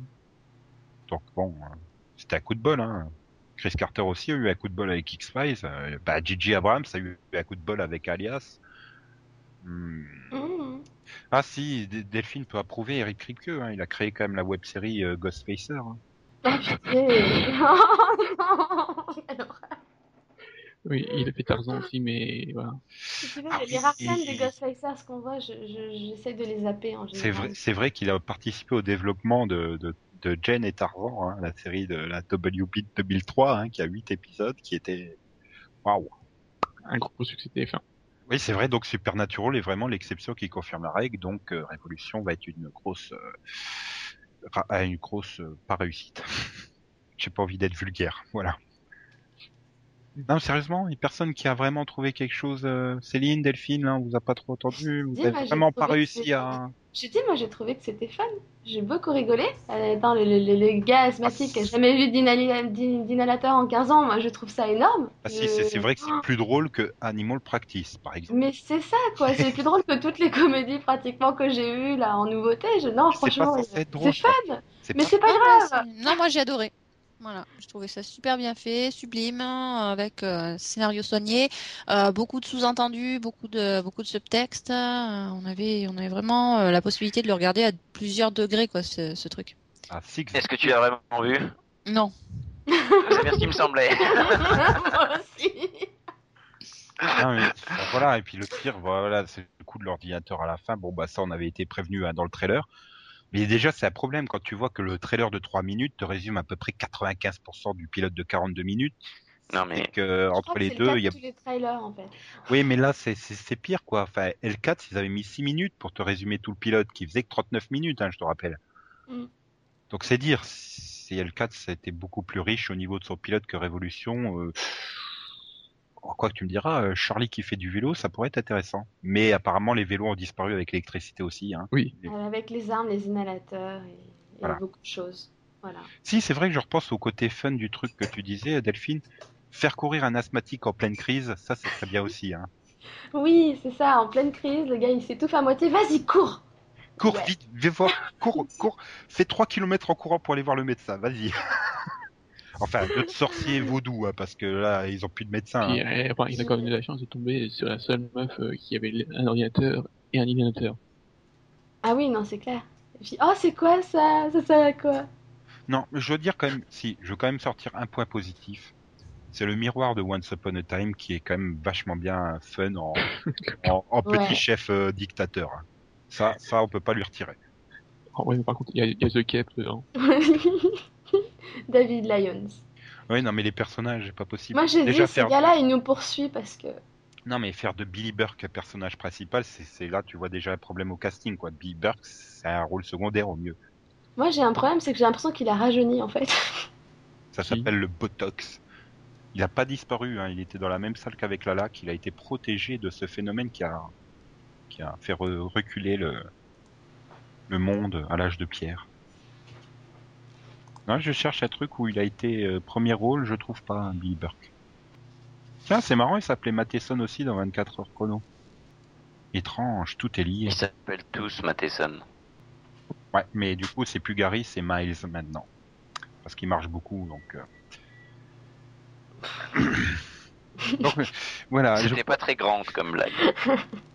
Donc bon, euh, c'était un coup de bol. Hein. Chris Carter aussi a eu un coup de bol avec X-Files. Euh, bah, Gigi Abrams a eu un coup de bol avec Alias. Hmm. Mmh. Ah si, D- Delphine peut approuver Eric Kripke. Hein. Il a créé quand même la web-série euh, Ghostfacer. hein. Ah, pitié. oh non horreur. Oui, il a fait Tarzan aussi, mais voilà. Si tu veux, Ah les rares scènes des Ghostfacers qu'on voit, je- je- j'essaie de les zapper en C'est général. vrai, c'est vrai qu'il a participé au développement de, de, de Jen et Tarzan, hein, la série de la WB 2003, hein, qui a huit épisodes, qui était waouh. Un gros succès TF1. Oui, c'est vrai. Donc Supernatural est vraiment l'exception qui confirme la règle. Donc euh, Révolution va être une grosse, euh, une grosse euh, pas réussite. J'ai pas envie d'être vulgaire. Voilà. Non, sérieusement, il personne qui a vraiment trouvé quelque chose. euh, Céline, Delphine, là, on vous a pas trop entendu. Vous Si, avez moi, j'ai vraiment pas réussi à. Je dis, moi j'ai trouvé que c'était fun. J'ai beaucoup rigolé. Euh, Attends, le, le, le- le gars asthmatique qui a jamais vu d'inhalateur en 15 ans, moi je trouve ça énorme. Ah si, c'est c'est vrai que c'est plus drôle que Animal Practice, par exemple. Mais c'est ça quoi, c'est plus drôle que toutes les comédies pratiquement que j'ai eues là en nouveauté. Je... Non, franchement, c'est fun. Mais c'est pas Ah, grave. Non, moi j'ai adoré. Voilà, je trouvais ça super bien fait, sublime, hein, avec euh, scénario soigné, euh, beaucoup de sous-entendus, beaucoup de beaucoup de subtextes. euh, on avait on avait vraiment euh, la possibilité de le regarder à plusieurs degrés quoi ce, ce truc. Ah. Est-ce que tu l'as vraiment vu? Non, C'est bien ce qui me semblait. Moi aussi. Mais, voilà, et puis le pire, voilà, c'est le coup de l'ordinateur à la fin. Bon, bah ça, on avait été prévenu hein, dans le trailer. Mais déjà, c'est un problème quand tu vois que le trailer de 3 minutes te résume à peu près 95% du pilote de 42 minutes. Non Et mais que entre les deux, de il y a. les trailers en fait. Oui, mais là, c'est c'est c'est pire, quoi. Enfin, L4, ils avaient mis 6 minutes pour te résumer tout le pilote, qui faisait que 39 minutes, hein, je te rappelle. Mm. Donc c'est dire, si L4, c'était beaucoup plus riche au niveau de son pilote que Révolution. Euh... oh, Quoi que tu me diras, euh, Charlie qui fait du vélo, ça pourrait être intéressant. Mais apparemment, les vélos ont disparu avec l'électricité aussi. Hein. Oui. Et- Euh, Avec les armes, les inhalateurs et, et Voilà. beaucoup de choses. Voilà. Si, c'est vrai que je repense au côté fun du truc que tu disais, Delphine. Faire courir un asthmatique en pleine crise, ça, c'est très bien aussi. Hein. Oui, c'est ça, en pleine crise, le gars il s'étouffe à moitié. Vas-y, cours Cours Ouais. vite, vais voir, cours, cours, fais 3 km en courant pour aller voir le médecin, vas-y. enfin, d'autres sorciers vaudous, hein, parce que là, ils ont plus de médecin. Puis, hein. euh, enfin, il a quand même eu la chance de tomber sur la seule meuf euh, qui avait un ordinateur et un ordinateur. Ah oui, non, c'est clair. Et puis, oh, c'est quoi ça? Ça sert à quoi? Non, je veux dire quand même, si, je veux quand même sortir un point positif. C'est le miroir de Once Upon a Time qui est quand même vachement bien fun en, en, en petit Ouais. chef euh, dictateur. hein. Ça, ça, on peut pas lui retirer. Oh, ouais, mais par contre, il y a, il y a The Cape dedans. David Lyons. Oui, non, mais les personnages, c'est pas possible. Moi j'ai dit, Déjà ce faire. gars-là il nous poursuit parce que. Non, mais faire de Billy Burke personnage principal, c'est c'est là, tu vois déjà un problème au casting, quoi. Billy Burke, c'est un rôle secondaire au mieux. Moi j'ai un problème, c'est que j'ai l'impression qu'il a rajeuni en fait. Ça s'appelle le Botox. Il a pas disparu, hein. il était dans la même salle qu'avec Lala, qu'il a été protégé de ce phénomène qui a, qui a fait re- reculer le, le monde à l'âge de pierre. Non, je cherche un truc où il a été euh, premier rôle, je trouve pas un Billy Burke. Tiens, c'est marrant, il s'appelait Matheson aussi dans 24 heures chrono. Étrange, tout est lié. ils s'appellent tous Matheson. Ouais, mais du coup, c'est plus Gary, c'est Miles maintenant. Parce qu'il marche beaucoup, donc. euh. donc voilà. je- C'était pas très grande comme blague.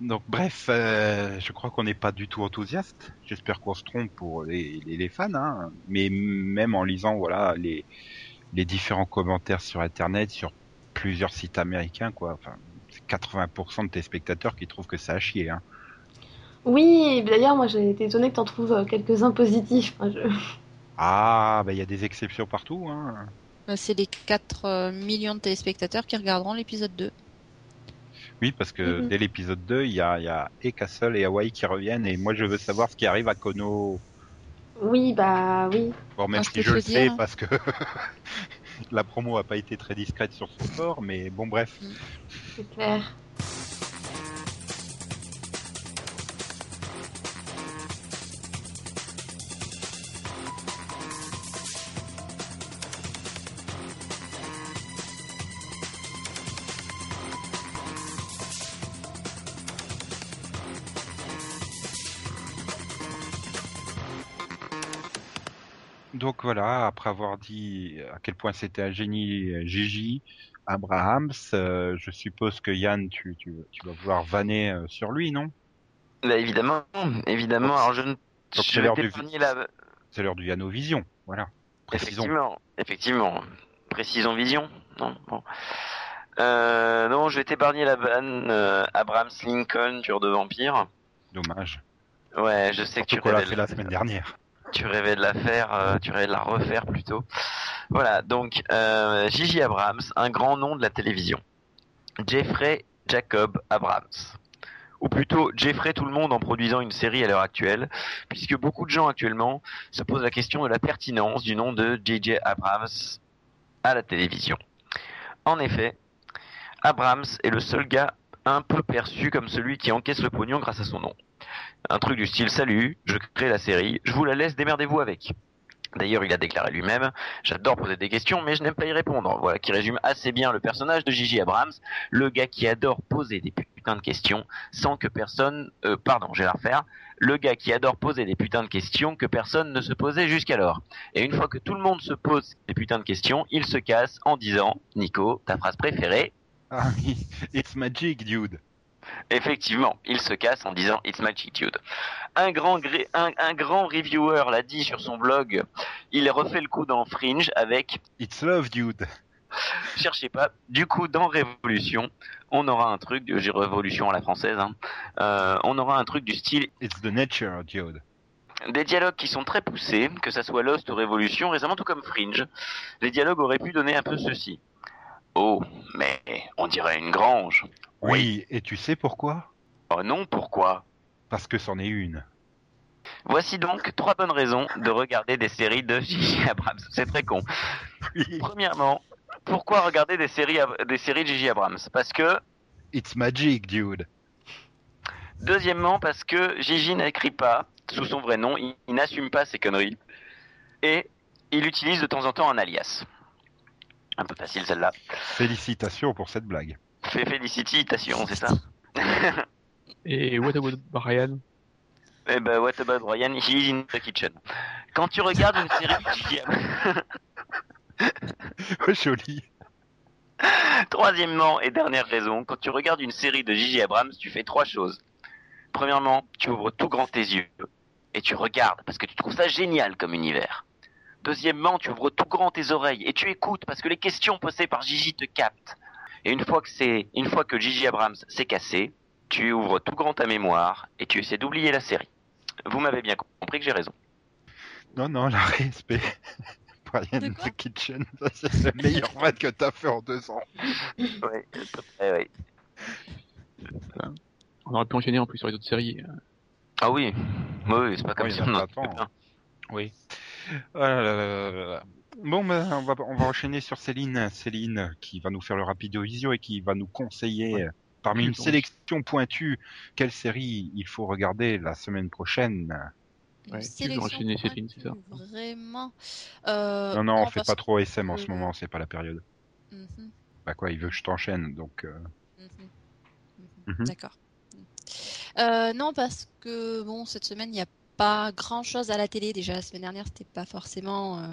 Donc bref, euh, je crois qu'on n'est pas du tout enthousiaste. J'espère qu'on se trompe pour les, les, les fans, hein. Mais même en lisant voilà les les différents commentaires sur Internet, sur plusieurs sites américains, quoi. Enfin, c'est 80% de tes spectateurs qui trouvent que ça a chier. Hein. Oui, d'ailleurs moi j'ai été étonnée que t'en trouves euh, quelques-uns positifs. Je- Ah, bah il y a des exceptions partout. Hein. Bah, c'est les 4 euh, millions de téléspectateurs qui regarderont l'épisode 2. Oui, parce que Mhm. dès l'épisode 2, il y a, y a et Castle et Hawaii qui reviennent, et moi je veux savoir ce qui arrive à Kono. Oui, bah oui. Bon, même Ah, si je le sais, parce que la promo a pas été très discrète sur son sort, mais bon, bref. C'est clair. Donc voilà, après avoir dit à quel point c'était un génie, euh, Gigi, Abrahams, euh, je suppose que Yann, tu, tu, tu vas vouloir vanner euh, sur lui, non? Bah évidemment, évidemment. Alors je ne c'est l'heure du- la, voilà. Précisons. Effectivement, effectivement. Précisons vision. Non, bon. Euh, non, je vais t'épargner la vanne euh, Abraham Lincoln, tueur de vampire. Dommage. Ouais, je sais que tu Surtout qu'on l'a rêvais, fait la semaine dernière. Tu rêvais de la faire, euh, tu rêvais de la refaire plutôt. Voilà, donc euh, Gigi Abrams, un grand nom de la télévision. Jeffrey Jacob Abrams. Ou plutôt Jeffrey tout le monde en produisant une série à l'heure actuelle, puisque beaucoup de gens actuellement se posent la question de la pertinence du nom de J.J. Abrams à la télévision. En effet, Abrams est le seul gars un peu perçu comme celui qui encaisse le pognon grâce à son nom. Un truc du style salut, je crée la série, je vous la laisse, démerdez-vous avec. D'ailleurs, il a déclaré lui-même J'adore poser des questions, mais je n'aime pas y répondre. Voilà qui résume assez bien le personnage de Gigi Abrams, le gars qui adore poser des putains de questions sans que personne. Euh, pardon, je vais la refaire. Le gars qui adore poser des putains de questions que personne ne se posait jusqu'alors. Et une fois que tout le monde se pose des putains de questions, il se casse en disant Nico, ta phrase préférée Ah it's magic, dude. Effectivement, il se casse en disant It's Magic Dude. Un grand, gré- un, un grand reviewer l'a dit sur son blog. Il refait le coup dans Fringe avec It's love, dude. cherchez pas. Du coup, dans Révolution, on aura un truc, j'ai Révolution à la française, hein, euh, on aura un truc du style It's the nature, dude. des dialogues qui sont très poussés, que ça soit Lost ou Révolution, récemment tout comme Fringe. Les dialogues auraient pu donner un peu ceci. Oh, mais on dirait une grange. Oui, et tu sais pourquoi? Oh non, pourquoi? Parce que c'en est une. Voici donc trois bonnes raisons de regarder des séries de J.J. Abrams. C'est très con. Oui. Premièrement, pourquoi regarder des séries, des séries de J.J. Abrams? Parce que It's magic, dude. Deuxièmement, parce que Gigi n'écrit pas sous son vrai nom, il, il n'assume pas ses conneries. Et il utilise de temps en temps un alias. Un peu facile celle-là. Félicitations pour cette blague. Fais félicitations, c'est ça Et what about Brian? Eh ben, what about Ryan He's in the kitchen. Quand tu regardes une série de J.J. Abrams- Joli. Troisièmement et dernière raison, quand tu regardes une série de J.J. Abrams, tu fais trois choses. Premièrement, tu ouvres tout grand tes yeux et tu regardes parce que tu trouves ça génial comme univers. Deuxièmement, tu ouvres tout grand tes oreilles et tu écoutes parce que les questions posées par Gigi te captent. Et une fois que c'est, une fois que Gigi Abrams s'est cassé, tu ouvres tout grand ta mémoire et tu essaies d'oublier la série. Vous m'avez bien compris que j'ai raison. Non, non, la respect. Brian the Kitchen, c'est le meilleur match que t'as fait en deux ans. Ouais, près, ouais. On aurait pu enchaîner en plus sur les autres séries. euh. Ah oui, oui, oui, c'est pas comme Oui, si on en. Oui. Là là là là là. Bon, ben, on va, on va enchaîner sur Céline. Céline qui va nous faire le rapido visio et qui va nous conseiller, euh, parmi une sélection pointue, quelle série il faut regarder la semaine prochaine. Ouais, tu veux sélection enchaîner, Céline, c'est ça Vraiment. Euh, non, non, on fait pas trop SM en que- ce moment, c'est pas la période. Mhm, Bah quoi, il veut que je t'enchaîne, donc... euh, mhm, mhm. Mhm. D'accord. Euh, non, parce que bon, cette semaine, il n'y a pas grand chose à la télé. Déjà, la semaine dernière, c'était pas forcément euh,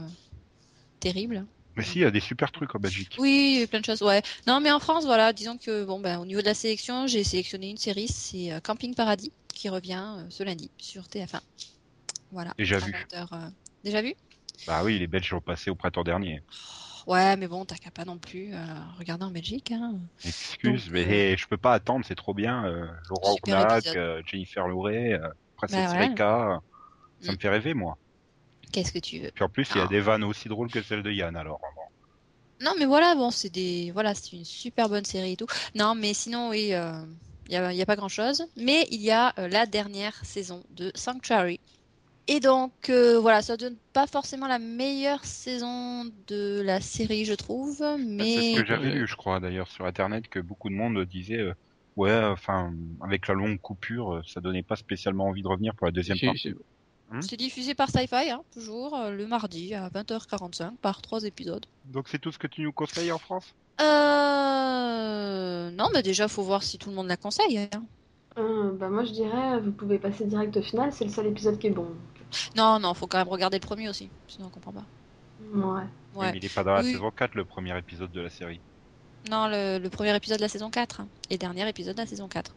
terrible. Mais si, il y a des super trucs en Belgique. Oui, il y a eu plein de choses, ouais. Non, mais en France, voilà, disons que bon, ben, au niveau de la sélection, j'ai sélectionné une série, c'est euh, Camping Paradis, qui revient euh, ce lundi sur TF1. Voilà. Déjà vu. 20h, euh, Déjà vu? Bah oui, les Belges l'ont passé au printemps dernier. Ouais, mais bon, t'as qu'à pas non plus euh, regarder en Belgique. Hein. Excuse, Donc, mais je peux pas attendre, c'est trop bien. Laurent euh, Jennifer Loret, euh, Princesse Bah. Rika, ça Mm. me fait rêver, moi. Qu'est-ce que tu veux Puis en plus, il y a Ah. des vannes aussi drôles que celles de Yann, alors. bon. Non, mais voilà, bon, c'est des, voilà, c'est une super bonne série et tout. Non, mais sinon, oui, euh, il y a, il y a pas grand-chose. Mais il y a euh, la dernière saison de Sanctuary. Et donc, euh, voilà, ça donne pas forcément la meilleure saison de la série, je trouve, C'est mais ce que j'avais lu, je crois, d'ailleurs, sur Internet, que beaucoup de monde disait, euh, ouais, enfin, avec la longue coupure, euh, ça donnait pas spécialement envie de revenir pour la deuxième partie. j'ai- c'est diffusé par Sci-Fi, hein, toujours, euh, le mardi à 20h45 par trois épisodes. Donc c'est tout ce que tu nous conseilles en France? Euh... Non, mais déjà, faut voir si tout le monde la conseille. hein. Euh, bah moi je dirais, vous pouvez passer direct au final, c'est le seul épisode qui est bon. Non, non, faut quand même regarder le premier aussi, sinon on comprend pas. Ouais. Ouais. mais il est pas dans la Oui. saison 4, le premier épisode de la série. Non, le, le premier épisode de la saison 4 hein, et dernier épisode de la saison 4.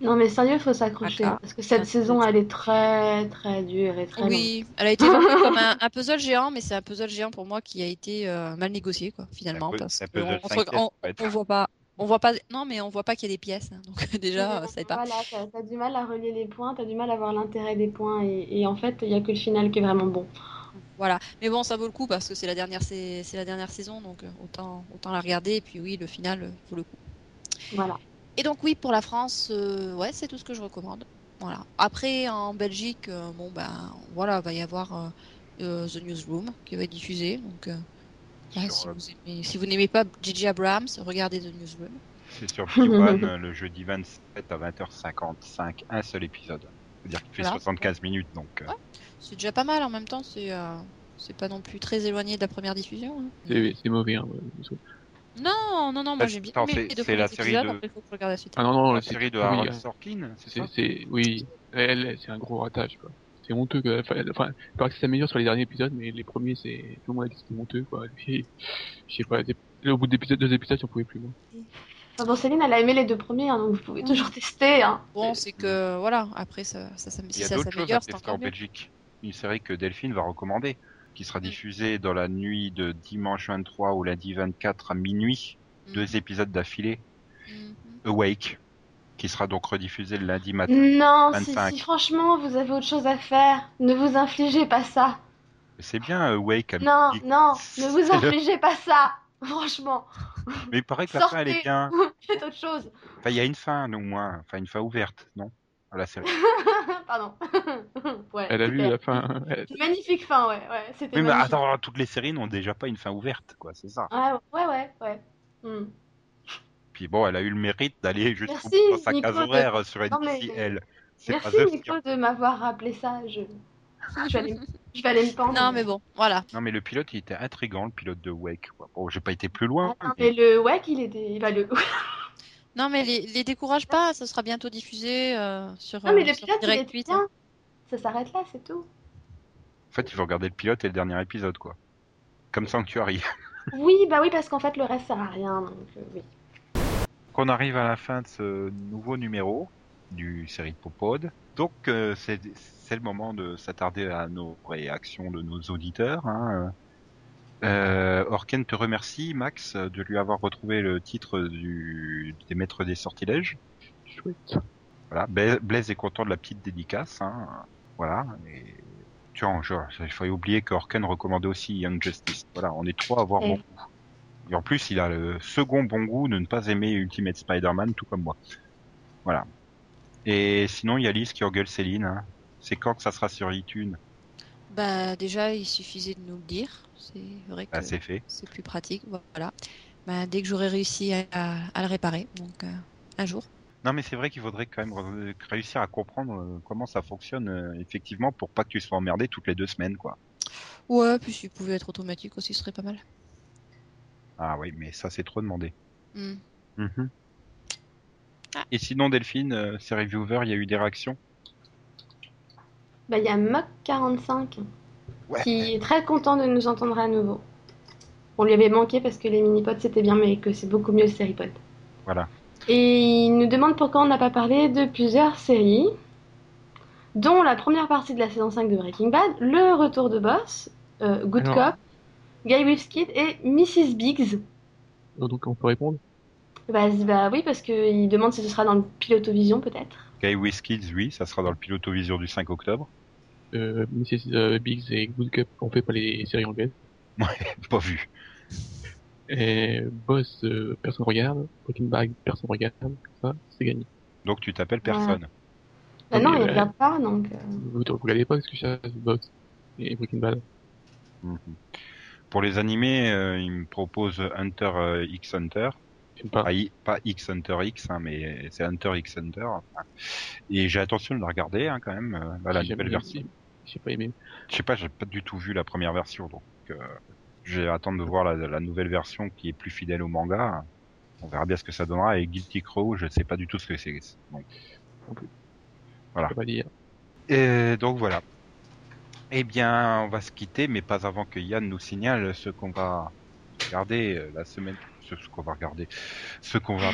Non mais sérieux, faut s'accrocher, parce que cette saison elle est très très dure et très longue. Oui, elle a été comme un, un puzzle géant, mais c'est un puzzle géant pour moi qui a été euh, mal négocié, quoi, finalement, parce que on, on- voit pas, on voit pas, non, mais on voit pas qu'il y a des pièces, hein, donc déjà, ça aide pas. Voilà, t'as t'as du mal à relier les points, t'as du mal à voir l'intérêt des points, et, et en fait, il y a que le final qui est vraiment bon. Voilà, mais bon, ça vaut le coup parce que c'est la dernière, c'est c'est la dernière saison, donc euh, autant, autant la regarder. Et puis oui, le final euh, vaut le coup. Voilà. Et donc oui, pour la France, euh, ouais, c'est tout ce que je recommande. Voilà. Après, en Belgique, euh, bon ben, voilà, va y avoir euh, The Newsroom qui va être diffusé. Donc, euh, si, vous aimez- si vous n'aimez pas J.J. Abrams, regardez The Newsroom. C'est sur P1 euh, le jeudi 27 à 20h55, un seul épisode. C'est-à-dire qu'il fait Voilà. 75 minutes, donc Ouais. C'est déjà pas mal en même temps, c'est euh, c'est pas non plus très éloigné de la première diffusion. hein. C'est c'est mauvais. Hein, ouais. Non, non, non, moi Ah, j'ai bien attends, aimé c'est- les deux c'est la premiers série épisodes, de- après, il faut que je regarde la suite. Ah non, non, la c'est- série de oui, Harold euh, Sorkin, c'est C'est, ça? c'est, oui, elle, c'est un gros ratage, quoi. C'est honteux, quoi. Enfin, enfin, il paraît que c'est améliore sur les derniers épisodes, mais les premiers, c'est, tout le monde a dit que c'était honteux, quoi. Et, je sais pas, des- au bout d'épisode, deux épisodes, j'en pouvais plus, moi. Enfin, bon, Céline, elle a aimé les deux premiers, hein, donc vous pouvez toujours tester. Hein. Bon, c'est que voilà, après ça, ça, ça, Il si y a ça d'autres choses à s'améliore, c'est tester encore en mieux. Belgique. Une série que Delphine va recommander, qui Mm. sera diffusée dans la nuit de dimanche 23 au lundi 24 à minuit, Mm. deux épisodes d'affilée. Mhm. Awake, qui sera donc rediffusé le lundi matin. Non, si, 25. si franchement vous avez autre chose à faire, ne vous infligez pas ça. C'est bien Awake. Non, Amélie. non, ne vous le- infligez pas ça. Franchement, Mais il paraît que la fin elle est Sortez. bien. faites autre chose. Enfin, il y a une fin au moins, enfin une fin ouverte, non? À la série. Pardon. ouais, Elle a vu la fin, elle- Une magnifique fin, ouais, ouais, c'était Oui, mais magnifique. attends, toutes les séries n'ont déjà pas une fin ouverte, quoi, c'est ça. Ouais, ouais, ouais, ouais. Hmm. Puis bon, elle a eu le mérite d'aller jusqu'au Merci, bout dans sa Nico, case de- horaire sur Non, mais- Merci Nico de m'avoir rappelé ça. Je, je, vais, aller... je vais aller me pendre. Non, mais bon, voilà. Non, mais le pilote, il était intrigant, le pilote de Wake. quoi. Bon, j'ai pas été plus loin. Ah, non, mais- mais le WEC, il était. Bah, le... Non, mais les, les décourage pas, ça sera bientôt diffusé euh, sur, Non, mais euh, le pilote, il Direct est 8. bien. Ça s'arrête là, c'est tout. En fait, il faut regarder le pilote et le dernier épisode, quoi. Comme Sanctuary. Oui, bah oui, parce qu'en fait, le reste sert à rien. Donc, euh, oui. Qu'on arrive à la fin de ce nouveau numéro du série Popod. Donc, euh, c'est c'est le moment de s'attarder à nos réactions de nos auditeurs. Hein. Euh, Orken te remercie, Max, de lui avoir retrouvé le titre du, des maîtres des sortilèges. chouette. Voilà, Bla- Blaise est content de la petite dédicace. Hein. Voilà. Et... Je- il fallait oublier qu'Orken recommandait aussi Young Justice. Voilà, on est trois à avoir Et- bon goût. Et en plus, il a le second bon goût de ne pas aimer Ultimate Spider-Man, tout comme moi. Voilà. Et sinon, il y a Lise qui engueule Céline. hein. C'est quand que ça sera sur iTunes? Bah, déjà, il suffisait de nous le dire. C'est vrai que Ah, c'est fait. c'est plus pratique. Voilà. Bah, dès que j'aurai réussi à, à- à le réparer, donc euh, un jour. Non, mais c'est vrai qu'il faudrait quand même re- réussir à comprendre euh, comment ça fonctionne euh, effectivement pour pas que tu sois emmerdé toutes les deux semaines, quoi. Ouais, puis s'il pouvait être automatique aussi, ce serait pas mal. Ah oui, mais ça c'est trop demandé. Hmm. Mhm. Ah. Et sinon, Delphine, euh, ces reviewers, il y a eu des réactions? Bah, il y a Mock45 Ouais. qui est très content de nous entendre à nouveau. On lui avait manqué parce que les mini-pods c'était bien, mais que c'est beaucoup mieux le série-pod. Voilà. Et il nous demande pourquoi on n'a pas parlé de plusieurs séries, dont la première partie de la saison 5 de Breaking Bad, Le Retour de Boss, euh, Good Alors. Cop, Guy with Kid et Mrs. Biggs. Donc, on peut répondre? Bah, bah oui, parce qu'il demande si ce sera dans le Pilotovision peut-être. Guy with Kids, oui, ça sera dans le Pilotovision du 5 octobre. Euh, Mrs. euh, Biggs et Good Cup, on fait pas les séries anglaises. Pas vu. Et Boss, euh, personne regarde. Breaking Bad, personne regarde. Ça, c'est gagné. Donc tu t'appelles personne. Bah Non, il euh, regarde pas, donc... euh, Vous ne regardez pas ce que je Boss et Breaking Bad. Mhm. Pour les animés, euh, il me propose Hunter euh, X Hunter. Pas. Pas, I- pas X Hunter X, hein, mais c'est Hunter X Hunter. Enfin, Et j'ai intention de la regarder hein, quand même, euh, bah, la J'ai nouvelle version. J'ai pas aimé. Je sais pas, j'ai pas du tout vu la première version, donc euh, je vais attendre de voir la, la nouvelle version qui est plus fidèle au manga. On verra bien ce que ça donnera. Et Guilty Crow, je sais pas du tout ce que c'est. Donc, Voilà. Je peux pas dire. Et donc voilà. Eh bien, on va se quitter, mais pas avant que Yann nous signale ce qu'on va regarder euh, la semaine, ce, ce qu'on va regarder, ce qu'on va,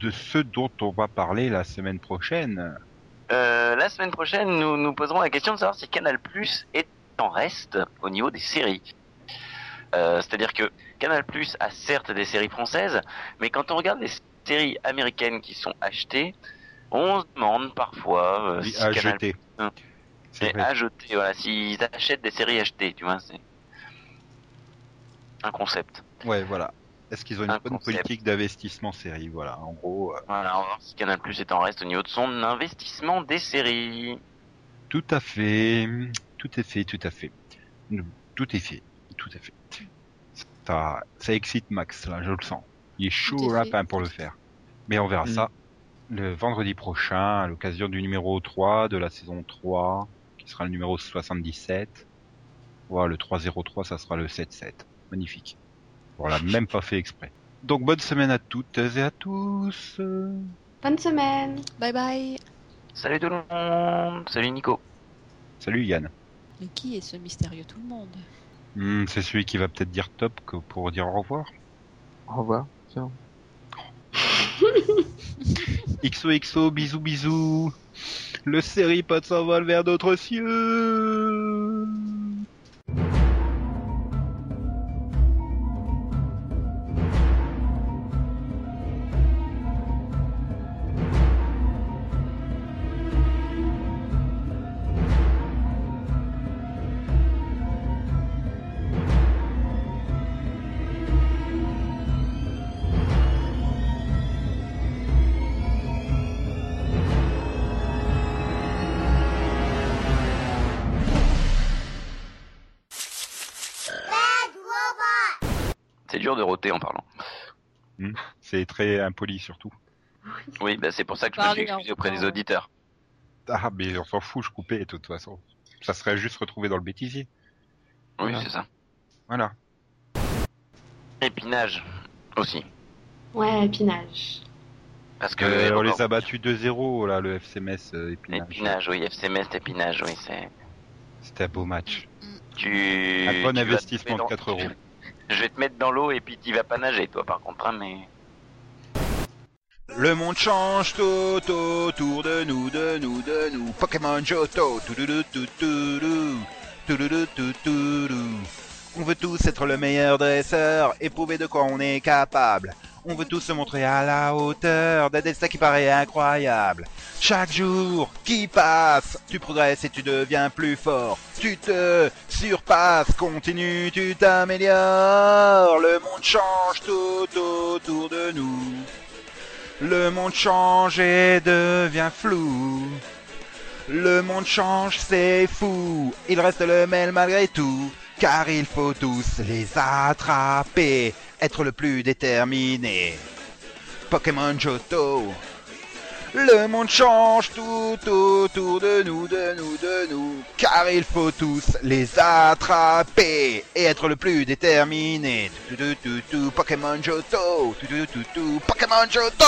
de ce dont on va parler la semaine prochaine. Euh, la semaine prochaine, nous nous poserons la question de savoir si Canal Plus est en reste au niveau des séries. Euh, C'est-à-dire que Canal Plus a certes des séries françaises, mais quand on regarde les séries américaines qui sont achetées, on se demande parfois euh, Oui, si à Canal jeter. Hum. C'est à jeter, voilà, s'ils achètent des séries achetées, tu vois, c'est un concept. Ouais, voilà. Est-ce qu'ils ont une Un bonne concept. politique d'investissement série Voilà, en gros, euh, Voilà, on va voir si Canal Plus est en reste au niveau de son investissement des séries. tout à fait, tout est fait, tout à fait, tout est fait, tout à fait. Ça, ça excite Max, là, je le sens. Il est chaud lapin pour le faire. Mais on verra Mm. ça le vendredi prochain, à l'occasion du numéro 3 de la saison 3, qui sera le numéro 77. Voilà, le 303, ça sera le 77. Magnifique. On l'a même pas fait exprès. Donc bonne semaine à toutes et à tous. Bonne semaine. Bye bye. Salut tout le monde. Salut Nico. Salut Yann. Mais qui est ce mystérieux tout le monde Hmm, c'est celui qui va peut-être dire top que pour dire au revoir. Au revoir. Tiens. XOXO, bisous bisous. Le séripode s'envole vers d'autres cieux. En parlant. C'est très impoli surtout. Oui, bah c'est pour ça que je me suis excusé auprès des auditeurs. Ah, mais on s'en fout, je coupais de toute façon. Ça serait juste retrouvé dans le bêtisier. Oui, Voilà. c'est ça. Voilà. Épinage aussi. Ouais, épinage. Parce que Euh, on les a battus 2-0, là, le FCMS euh, Épinage. Épinage, oui, FCMS, épinage, oui, c'est. C'était un beau match. Tu. Un bon tu investissement de mettre 4 dans- euros. Je vais te mettre dans l'eau et puis tu vas pas nager, toi, par contre, hein, mais. Le monde change tout autour de nous, de nous, de nous. Pokémon Johto. On veut tous être le meilleur dresseur et prouver de quoi on est capable. On veut tous se montrer à la hauteur d'un destin qui paraît incroyable. Chaque jour qui passe, tu progresses et tu deviens plus fort. Tu te surpasses, continue, tu t'améliores. Le monde change tout autour de nous. Le monde change et devient flou. Le monde change, c'est fou. Il reste le même malgré tout. Car il faut tous les attraper. Être le plus déterminé. Pokémon Johto. Le monde change tout autour de nous, de nous, de nous. Car il faut tous les attraper. Et être le plus déterminé. Tout, tout, tout, tout, Pokémon Johto. Tout, tout, Pokémon Johto.